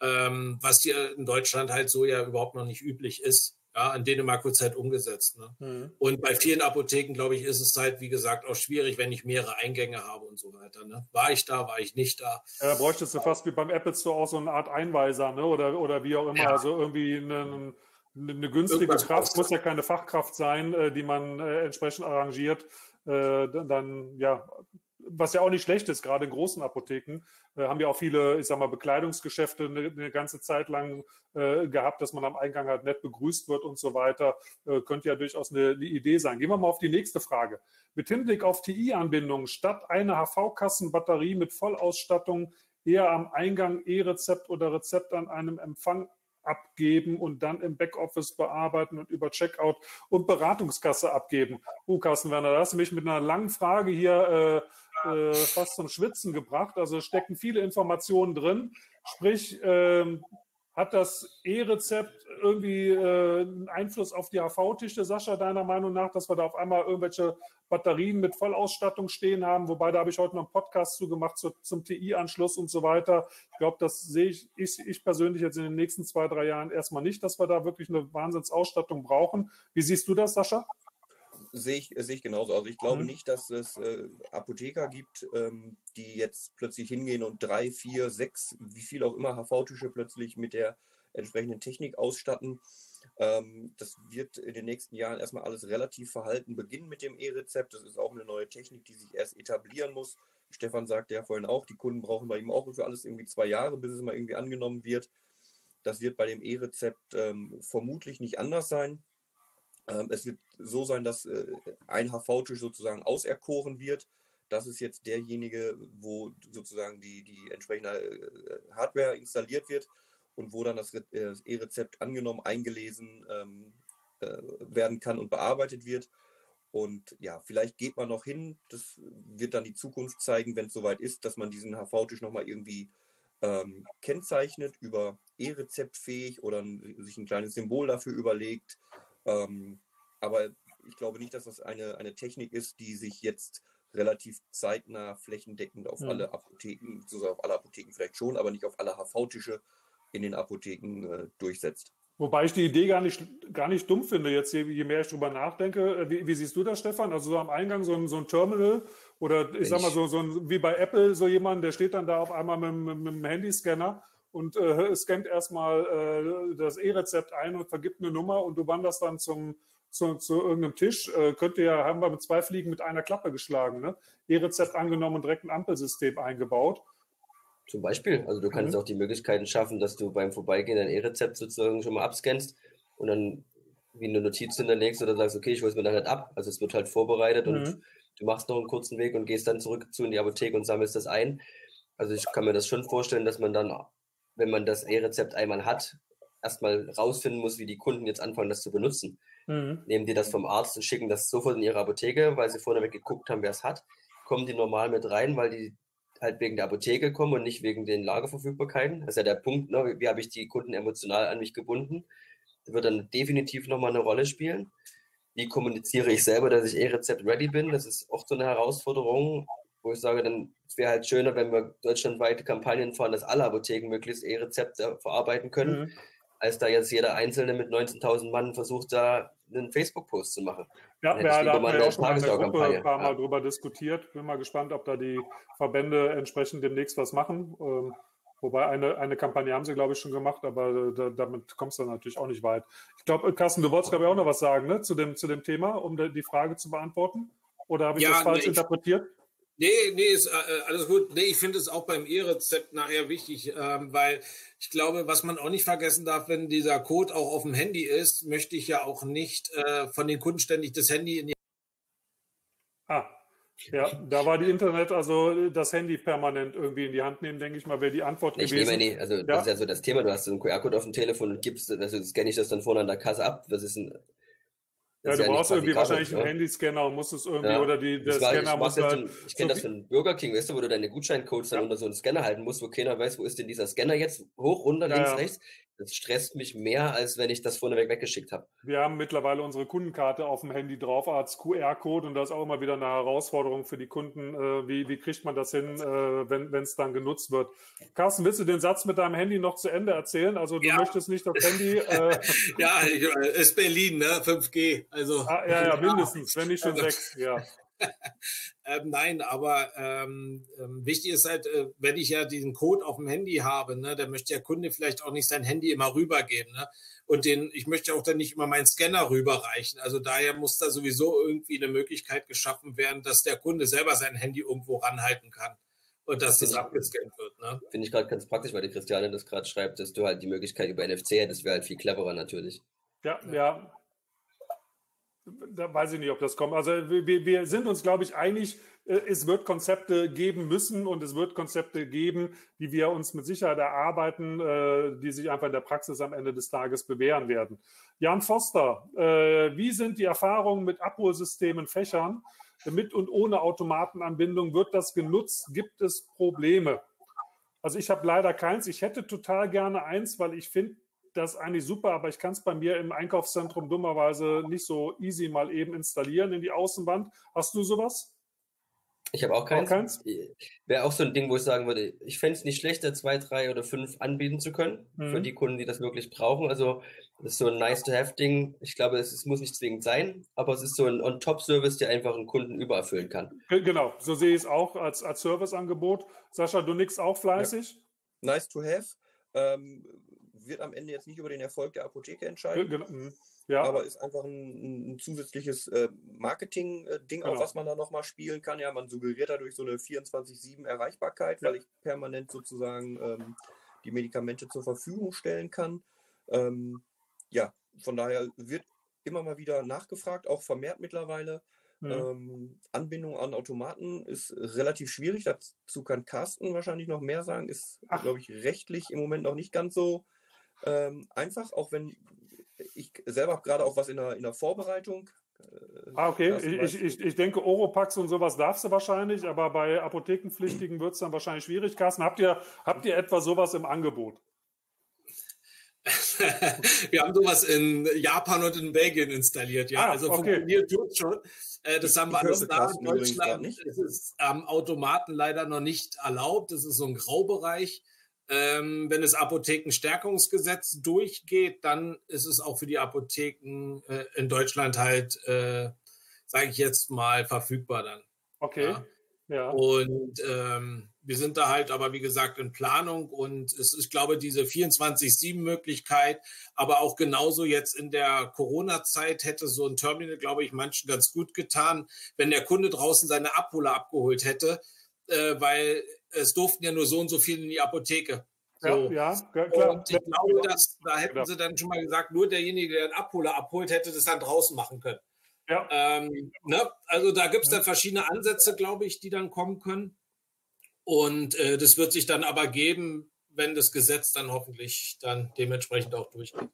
Ähm, was hier in Deutschland halt so ja überhaupt noch nicht üblich ist. Ja, in Dänemark wird es halt umgesetzt. Ne? Mhm. Und bei vielen Apotheken, glaube ich, ist es halt, wie gesagt, auch schwierig, wenn ich mehrere Eingänge habe und so weiter. Ne? War ich da, war ich nicht da. Ja, da bräuchtest du fast wie beim Apple Store auch so eine Art Einweiser, ne? Oder, oder wie auch immer. Ja. Also irgendwie eine, eine günstige Irgendwas Kraft, muss ja keine Fachkraft sein, äh, die man äh, entsprechend arrangiert. Äh, dann, ja, was ja auch nicht schlecht ist, gerade in großen Apotheken, äh, haben ja auch viele, ich sag mal, Bekleidungsgeschäfte eine, eine ganze Zeit lang äh, gehabt, dass man am Eingang halt nett begrüßt wird und so weiter. Äh, könnte ja durchaus eine, eine, Idee sein. Gehen wir mal auf die nächste Frage. Mit Hinblick auf TI-Anbindung, statt eine HV-Kassenbatterie mit Vollausstattung eher am Eingang E-Rezept oder Rezept an einem Empfang abgeben und dann im Backoffice bearbeiten und über Checkout und Beratungskasse abgeben. Oh, Carsten Werner, da hast du mich mit einer langen Frage hier äh, äh, fast zum Schwitzen gebracht. Also stecken viele Informationen drin. Sprich, ähm, hat das E-Rezept irgendwie äh, einen Einfluss auf die HV-Tische, Sascha, deiner Meinung nach, dass wir da auf einmal irgendwelche Batterien mit Vollausstattung stehen haben? Wobei, da habe ich heute noch einen Podcast zu gemacht zu, zum TI-Anschluss und so weiter. Ich glaube, das sehe ich, ich, ich persönlich jetzt in den nächsten zwei, drei Jahren erstmal nicht, dass wir da wirklich eine Wahnsinnsausstattung brauchen. Wie siehst du das, Sascha? Sehe ich, sehe ich genauso. Also ich glaube mhm. nicht, dass es äh, Apotheker gibt, ähm, die jetzt plötzlich hingehen und drei, vier, sechs, wie viel auch immer HV-Tische plötzlich mit der entsprechenden Technik ausstatten. Ähm, das wird in den nächsten Jahren erstmal alles relativ verhalten beginnen mit dem E-Rezept. Das ist auch eine neue Technik, die sich erst etablieren muss. Stefan sagte ja vorhin auch, die Kunden brauchen bei ihm auch für alles irgendwie zwei Jahre, bis es mal irgendwie angenommen wird. Das wird bei dem E-Rezept ähm, vermutlich nicht anders sein. Ähm, es wird so sein, dass äh, ein HV-Tisch sozusagen auserkoren wird. das ist jetzt derjenige, wo sozusagen die, die entsprechende äh, Hardware installiert wird und wo dann das äh, E-Rezept angenommen, eingelesen ähm, äh, werden kann und bearbeitet wird. Und ja, vielleicht geht man noch hin, das wird dann die Zukunft zeigen, wenn es soweit ist, dass man diesen HV-Tisch nochmal irgendwie ähm, kennzeichnet über E-Rezeptfähig oder ein, sich ein kleines Symbol dafür überlegt. Ähm, aber ich glaube nicht, dass das eine, eine Technik ist, die sich jetzt relativ zeitnah flächendeckend auf ja. alle Apotheken, sogar auf alle Apotheken vielleicht schon, aber nicht auf alle HV-Tische in den Apotheken äh, durchsetzt. Wobei ich die Idee gar nicht, gar nicht dumm finde, jetzt je, je mehr ich drüber nachdenke. Äh, wie, wie, siehst du das, Stefan? Also so am Eingang so ein, so ein Terminal oder ich, ich sag mal so, so ein, wie bei Apple, so jemand, der steht dann da auf einmal mit, mit, mit dem Handyscanner und äh, scannt erstmal äh, das E-Rezept ein und vergibt eine Nummer und du wanderst dann zum, zu, zu irgendeinem Tisch. Äh, könnte ja, haben wir mit zwei Fliegen mit einer Klappe geschlagen. Ne? E-Rezept angenommen und direkt ein Ampelsystem eingebaut. Zum Beispiel. Also du kannst mhm. auch die Möglichkeiten schaffen, dass du beim Vorbeigehen dein E-Rezept sozusagen schon mal abscannst und dann wie eine Notiz hinterlegst oder sagst, okay, ich hole es mir dann halt ab. Also es wird halt vorbereitet mhm. und du machst noch einen kurzen Weg und gehst dann zurück zu in die Apotheke und sammelst das ein. Also ich kann mir das schon vorstellen, dass man dann, wenn man das E-Rezept einmal hat, erstmal rausfinden muss, wie die Kunden jetzt anfangen, das zu benutzen. Mhm. Nehmen die das vom Arzt und schicken das sofort in ihre Apotheke, weil sie vorneweg geguckt haben, wer es hat. Kommen die normal mit rein, weil die halt wegen der Apotheke kommen und nicht wegen den Lagerverfügbarkeiten. Das ist ja der Punkt, ne? wie habe ich die Kunden emotional an mich gebunden. Das wird dann definitiv nochmal eine Rolle spielen. Wie kommuniziere ich selber, dass ich E-Rezept ready bin? Das ist auch so eine Herausforderung, wo ich sage, dann wäre halt schöner, wenn wir deutschlandweite Kampagnen fahren, dass alle Apotheken möglichst E-Rezepte verarbeiten können, mhm. als da jetzt jeder Einzelne mit 19.000 Mann versucht, da einen Facebook-Post zu machen. Ja, ja da haben wir ja auch schon mal in der Gruppe ein paar Mal ja. drüber diskutiert. Bin mal gespannt, ob da die Verbände entsprechend demnächst was machen. Ähm, wobei eine, eine Kampagne haben sie, glaube ich, schon gemacht, aber da, damit kommst du natürlich auch nicht weit. Ich glaube, Carsten, du wolltest, glaube ich, auch noch was sagen ne, zu, dem, zu dem Thema, um die Frage zu beantworten. Oder habe ich ja, das falsch nee, interpretiert? Nee, nee, ist äh, alles gut. Nee, ich finde es auch beim E-Rezept nachher wichtig, ähm, weil ich glaube, was man auch nicht vergessen darf, wenn dieser Code auch auf dem Handy ist, möchte ich ja auch nicht äh, von den Kunden ständig das Handy in die. Ah, ja, da war die Internet, also das Handy permanent irgendwie in die Hand nehmen, denke ich mal, wäre die Antwort ich gewesen. Nehme, nee, also ja? das ist ja so das Thema, du hast so einen QR-Code auf dem Telefon und gibst, also scanne ich das dann vorne an der Kasse ab. Das ist ein ja, du ja brauchst irgendwie wahrscheinlich einen Handyscanner und musst es irgendwie, ja. oder die, der war, Scanner ich muss halt, ein, Ich kenne so das von Burger King, weißt du, wo du deine Gutscheincodes dann unter so einen Scanner halten musst, wo keiner weiß, wo ist denn dieser Scanner jetzt? Hoch, runter, links, rechts. Das stresst mich mehr, als wenn ich das vorneweg weggeschickt habe. Wir haben mittlerweile unsere Kundenkarte auf dem Handy drauf als QR-Code und das ist auch immer wieder eine Herausforderung für die Kunden. Äh, wie, wie kriegt man das hin, äh, wenn es dann genutzt wird? Carsten, willst du den Satz mit deinem Handy noch zu Ende erzählen? Also du ja. möchtest nicht das Handy. Äh ja, ist Berlin, ne? 5G. Also. Ah, ja, ja, mindestens, wenn nicht schon also, sechs, ja. ähm, nein, aber ähm, ähm, wichtig ist halt, äh, wenn ich ja diesen Code auf dem Handy habe, ne, dann möchte der Kunde vielleicht auch nicht sein Handy immer rübergeben. Ne? Und den, ich möchte auch dann nicht immer meinen Scanner rüberreichen. Also daher muss da sowieso irgendwie eine Möglichkeit geschaffen werden, dass der Kunde selber sein Handy irgendwo ranhalten kann und dass das abgescannt wird. Ne? Finde ich gerade ganz praktisch, weil die Christiane das gerade schreibt, dass du halt die Möglichkeit über NFC hättest, wäre halt viel cleverer natürlich. Ja, ja, da weiß ich nicht, ob das kommt. Also wir, wir sind uns, glaube ich, einig, äh, es wird Konzepte geben müssen und es wird Konzepte geben, die wir uns mit Sicherheit erarbeiten, äh, die sich einfach in der Praxis am Ende des Tages bewähren werden. Jan Foster, äh, wie sind die Erfahrungen mit Abholsystemen, Fächern? Mit und ohne Automatenanbindung wird das genutzt? Gibt es Probleme? Also ich habe leider keins. Ich hätte total gerne eins, weil ich finde, das ist eigentlich super, aber ich kann es bei mir im Einkaufszentrum dummerweise nicht so easy mal eben installieren in die Außenwand. Hast du sowas? Ich habe auch keins. keins? Wäre auch so ein Ding, wo ich sagen würde, ich fände es nicht schlechter, zwei, drei oder fünf anbieten zu können mhm. für die Kunden, die das wirklich brauchen. Also das ist so ein Nice-to-Have-Ding. Ich glaube, es, es, muss nicht zwingend sein, aber es ist so ein On-Top-Service, der einfach einen Kunden übererfüllen kann. Genau, so sehe ich es auch als, als Serviceangebot. Sascha, du nix auch fleißig? Ja. Nice to have. Ähm, wird am Ende jetzt nicht über den Erfolg der Apotheke entscheiden. Mhm. Ja. Aber ist einfach ein, ein zusätzliches äh, Marketing-Ding, genau. auf was man da nochmal spielen kann. Ja, man suggeriert dadurch so eine 24-7 Erreichbarkeit, ja. weil ich permanent sozusagen ähm, die Medikamente zur Verfügung stellen kann. Ähm, ja, von daher wird immer mal wieder nachgefragt, auch vermehrt mittlerweile. Mhm. Ähm, Anbindung an Automaten ist relativ schwierig. Dazu kann Carsten wahrscheinlich noch mehr sagen. Ist, glaube ich, rechtlich im Moment noch nicht ganz so ähm, einfach, auch wenn ich selber habe gerade auch was in der, in der Vorbereitung. Äh, ah, okay. Ich, ich, ich denke, Oropax und sowas darfst du wahrscheinlich, aber bei Apothekenpflichtigen wird es dann wahrscheinlich schwierig. Carsten, habt ihr, habt ihr etwa sowas im Angebot? wir haben sowas in Japan und in Belgien installiert, ja. Ah, also okay. funktioniert tut schon. Äh, das ich, haben wir alles da. In Deutschland nicht. ist es am Automaten leider noch nicht erlaubt. Das ist so ein Graubereich. Ähm, wenn das Apothekenstärkungsgesetz durchgeht, dann ist es auch für die Apotheken äh, in Deutschland halt, äh, sage ich jetzt mal, verfügbar dann. Okay. Ja. ja. Und ähm, wir sind da halt aber, wie gesagt, in Planung und es ist, glaube diese 24-7-Möglichkeit, aber auch genauso jetzt in der Corona-Zeit hätte so ein Terminal, glaube ich, manchen ganz gut getan, wenn der Kunde draußen seine Abholer abgeholt hätte, äh, weil es durften ja nur so und so viel in die Apotheke. So. Ja, ja, klar. Und ich glaube, dass, da hätten sie dann schon mal gesagt, nur derjenige, der einen Abholer abholt, hätte das dann draußen machen können. Ja. Ähm, ne? Also da gibt es dann verschiedene Ansätze, glaube ich, die dann kommen können. Und äh, das wird sich dann aber geben, wenn das Gesetz dann hoffentlich dann dementsprechend auch durchgeht.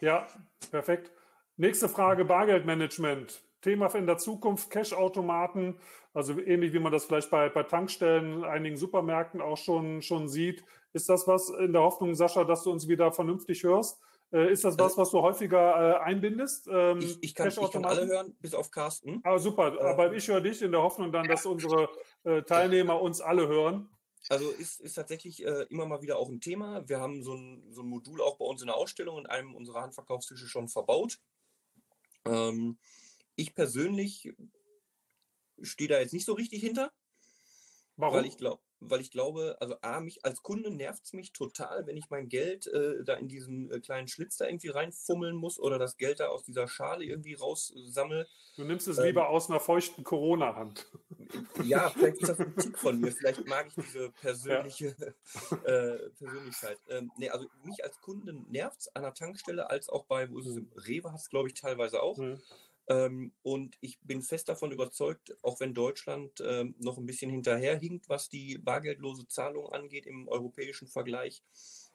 Ja, perfekt. Nächste Frage, Bargeldmanagement. Thema in der Zukunft, Cash-Automaten, also ähnlich wie man das vielleicht bei, bei Tankstellen, einigen Supermärkten auch schon, schon sieht. Ist das was in der Hoffnung, Sascha, dass du uns wieder vernünftig hörst? Äh, ist das was, also was du häufiger äh, einbindest? Ähm, ich, ich, kann, ich, kann, alle hören, bis auf Carsten. Ah, super. Äh, Aber ich höre dich in der Hoffnung dann, dass unsere äh, Teilnehmer uns alle hören. Also ist, ist tatsächlich äh, immer mal wieder auch ein Thema. Wir haben so ein, so ein Modul auch bei uns in der Ausstellung in einem unserer Handverkaufstische schon verbaut. Ähm, ich persönlich stehe da jetzt nicht so richtig hinter. Warum? Weil ich glaube, weil ich glaube, also A, mich als Kunde nervt es mich total, wenn ich mein Geld äh, da in diesen äh, kleinen Schlitz da irgendwie reinfummeln muss oder das Geld da aus dieser Schale irgendwie raussammel. Du nimmst es ähm, lieber aus einer feuchten Corona-Hand. Ja, vielleicht ist das ein Tipp von mir. Vielleicht mag ich diese persönliche ja. äh, Persönlichkeit. Ähm, nee, also mich als Kunden nervt es an der Tankstelle, als auch bei, wo ist es, im Rewe hast glaube ich, teilweise auch. Mhm. Ähm, und ich bin fest davon überzeugt, auch wenn Deutschland ähm, noch ein bisschen hinterherhinkt, was die bargeldlose Zahlung angeht im europäischen Vergleich,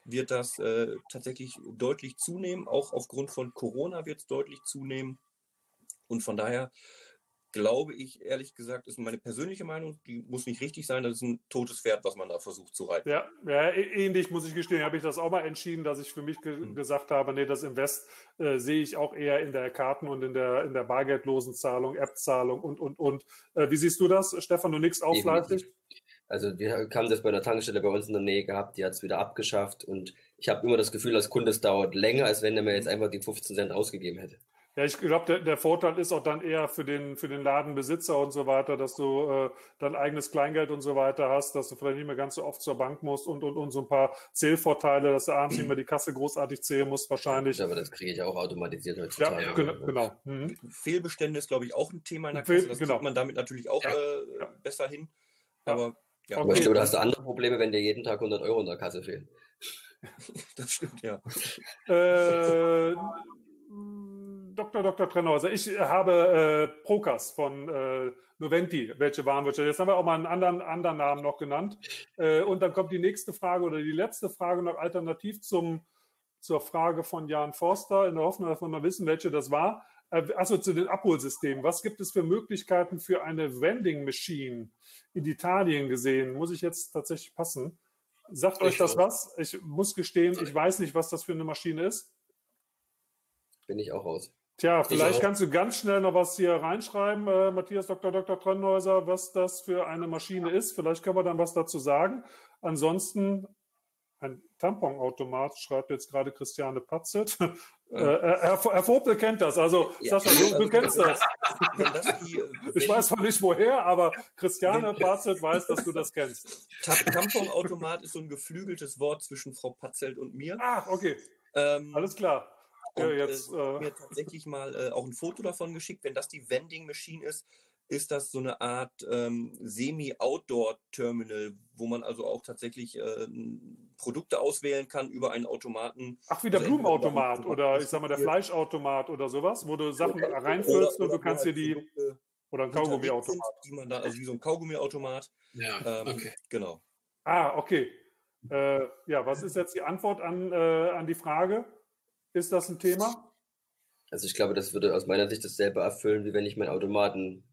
wird das äh, tatsächlich deutlich zunehmen. Auch aufgrund von Corona wird es deutlich zunehmen. Und von daher glaube ich, ehrlich gesagt, ist meine persönliche Meinung, die muss nicht richtig sein, das ist ein totes Pferd, was man da versucht zu reiten. Ja, ja ähnlich muss ich gestehen, habe ich das auch mal entschieden, dass ich für mich ge mhm. gesagt habe, nee, das Invest äh, sehe ich auch eher in der Karten- und in der, in der bargeldlosen Zahlung, App-Zahlung und, und, und. Äh, wie siehst du das, Stefan? Du nix auch fleißig? Also wir haben das bei einer Tankstelle bei uns in der Nähe gehabt, die hat es wieder abgeschafft und ich habe immer das Gefühl, als Kunde, es dauert länger, als wenn er mir jetzt einfach die 15 Cent ausgegeben hätte. Ja, ich glaube, der, der, Vorteil ist auch dann eher für den, für den Ladenbesitzer und so weiter, dass du äh, dein eigenes Kleingeld und so weiter hast, dass du vielleicht nicht mehr ganz so oft zur Bank musst und, und, und so ein paar Zählvorteile, dass du abends nicht mehr die Kasse großartig zählen musst, wahrscheinlich. Ja, aber das kriege ich auch automatisiert heutzutage. Ja, genau. genau. Mhm. Fehlbestände ist, glaube ich, auch ein Thema in der Kasse. Das genau. kriegt man damit natürlich auch ja. Äh, ja. besser hin. Aber ja. Okay. Ich glaube, da hast du andere Probleme, wenn dir jeden Tag 100 Euro in der Kasse fehlen. das stimmt, ja. äh, Dr. Dr. Trennhäuser, ich habe äh, Procas von äh, Noventi, welche Warenwirtschaft. Jetzt haben wir auch mal einen anderen, anderen Namen noch genannt. Äh, und dann kommt die nächste Frage oder die letzte Frage noch alternativ zum, zur Frage von Jan Forster, in der Hoffnung, dass wir mal wissen, welche das war. Äh, also zu den Abholsystemen. Was gibt es für Möglichkeiten für eine Vending Machine in Italien gesehen? Muss ich jetzt tatsächlich passen? Sagt euch das was? Ich muss gestehen, ich weiß nicht, was das für eine Maschine ist. Bin ich auch raus. Tja, vielleicht kannst du ganz schnell noch was hier reinschreiben, äh, Matthias Dr. Dr. Trennhäuser, was das für eine Maschine ist. Vielleicht können wir dann was dazu sagen. Ansonsten ein Tamponautomat, schreibt jetzt gerade Christiane Patzet. Ja. Äh, Herr, Herr Vogel kennt das. Also, ja, Sascha, du, du kennst das. ich weiß zwar nicht woher, aber Christiane Patzelt weiß, dass du das kennst. Tamponautomat ist so ein geflügeltes Wort zwischen Frau Patzelt und mir. Ach, okay. Ähm, Alles klar. Und, ja, jetzt, äh, mir tatsächlich mal äh, auch ein Foto davon geschickt. Wenn das die Vending Machine ist, ist das so eine Art ähm, Semi-Outdoor-Terminal, wo man also auch tatsächlich äh, Produkte auswählen kann über einen Automaten. Ach, wie der also Blumenautomat oder ich sag mal der Fleischautomat oder sowas, wo du Sachen oder, reinfüllst oder, und du kannst dir die. Produkte Oder ein Kaugummiautomat. Die man da, also wie so ein Kaugummiautomat. Ja, Ähm, okay. Genau. Ah, okay. Äh, ja, was ist jetzt die Antwort an, äh, an die Frage? Ist das ein Thema? Also ich glaube, das würde aus meiner Sicht dasselbe erfüllen, wie wenn ich meinen Automaten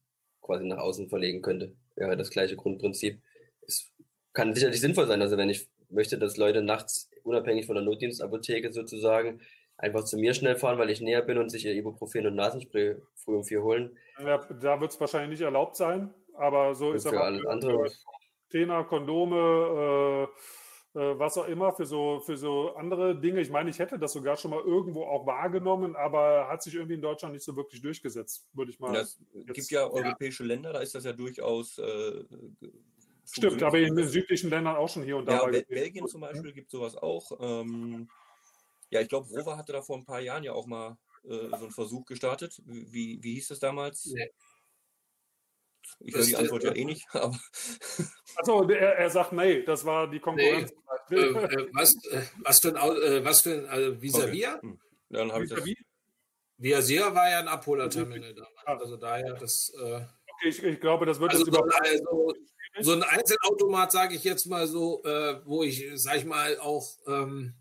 quasi nach außen verlegen könnte. Wäre das gleiche Grundprinzip. Es kann sicherlich sinnvoll sein. Also wenn ich möchte, dass Leute nachts unabhängig von der Notdienstapotheke sozusagen einfach zu mir schnell fahren, weil ich näher bin und sich ihr Ibuprofen und Nasenspray früh um vier holen. Ja, da wird es wahrscheinlich nicht erlaubt sein, aber so ist für aber alles andere. Trainer, Kondome, äh, was auch immer, für so, für so andere Dinge. Ich meine, ich hätte das sogar schon mal irgendwo auch wahrgenommen, aber hat sich irgendwie in Deutschland nicht so wirklich durchgesetzt, würde ich mal. Ja, es gibt ja europäische Länder, da ist das ja durchaus. Äh, Stimmt, aber in den südlichen Ländern auch schon hier und da. Ja, Bel. Belgien zum Beispiel gibt sowas auch. Ähm, ja, ich glaube, Rover hatte da vor ein paar Jahren ja auch mal äh, so einen Versuch gestartet. Wie, wie hieß das damals? Nee. Ich höre die Das- Antwort ja eh nicht, aber Achso, er, er sagt, nee, das war die Konkurrenz. Äh, äh, was, äh, was für ein, Au- äh, was für ein äh, Visavia? Okay. Hm. dann habe ich das. Wie? Viasia war ja ein Abholerterminal damals. Ah. Also daher das. Äh, Okay, ich, ich glaube, das wird also jetzt so, über. also, so ein Einzelautomat, sage ich jetzt mal so, äh, wo ich, sag ich mal, auch ähm,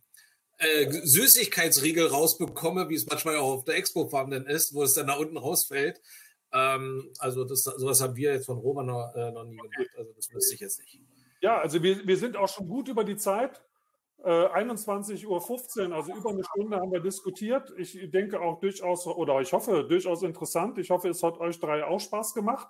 äh, Süßigkeitsriegel rausbekomme, wie es manchmal auch auf der Expo-Farm dann ist, wo es dann da unten rausfällt. Ähm, also das, sowas haben wir jetzt von Roma noch, äh, noch nie gemacht. Also das wüsste ich jetzt nicht. Ja, also wir, wir sind auch schon gut über die Zeit. Äh, 21.15 Uhr, also über eine Stunde haben wir diskutiert. Ich denke auch durchaus, oder ich hoffe, durchaus interessant. Ich hoffe, es hat euch drei auch Spaß gemacht.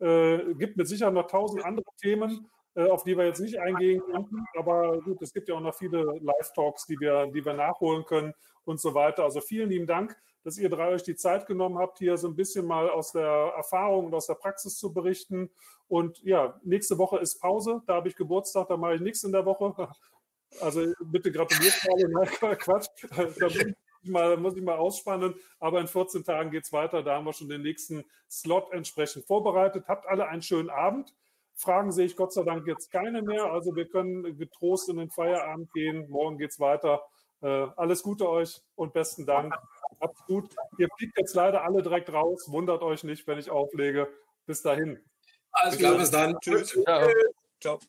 Äh, gibt mit Sicherheit noch tausend andere Themen, auf die wir jetzt nicht eingehen konnten. Aber gut, es gibt ja auch noch viele Live-Talks, die wir, die wir nachholen können und so weiter. Also vielen lieben Dank, dass ihr drei euch die Zeit genommen habt, hier so ein bisschen mal aus der Erfahrung und aus der Praxis zu berichten. Und ja, nächste Woche ist Pause. Da habe ich Geburtstag, da mache ich nichts in der Woche. Also bitte gratuliert alle. Quatsch. Da ich, mal, muss ich mal ausspannen. Aber in 14 Tagen geht es weiter. Da haben wir schon den nächsten Slot entsprechend vorbereitet. Habt alle einen schönen Abend. Fragen sehe ich Gott sei Dank jetzt keine mehr. Also wir können getrost in den Feierabend gehen. Morgen geht es weiter. Äh, alles Gute euch und besten Dank. Habt's gut. Ihr fliegt jetzt leider alle direkt raus. Wundert euch nicht, wenn ich auflege. Bis dahin. Alles klar, bis dann. Tschüss. Ja. Ciao.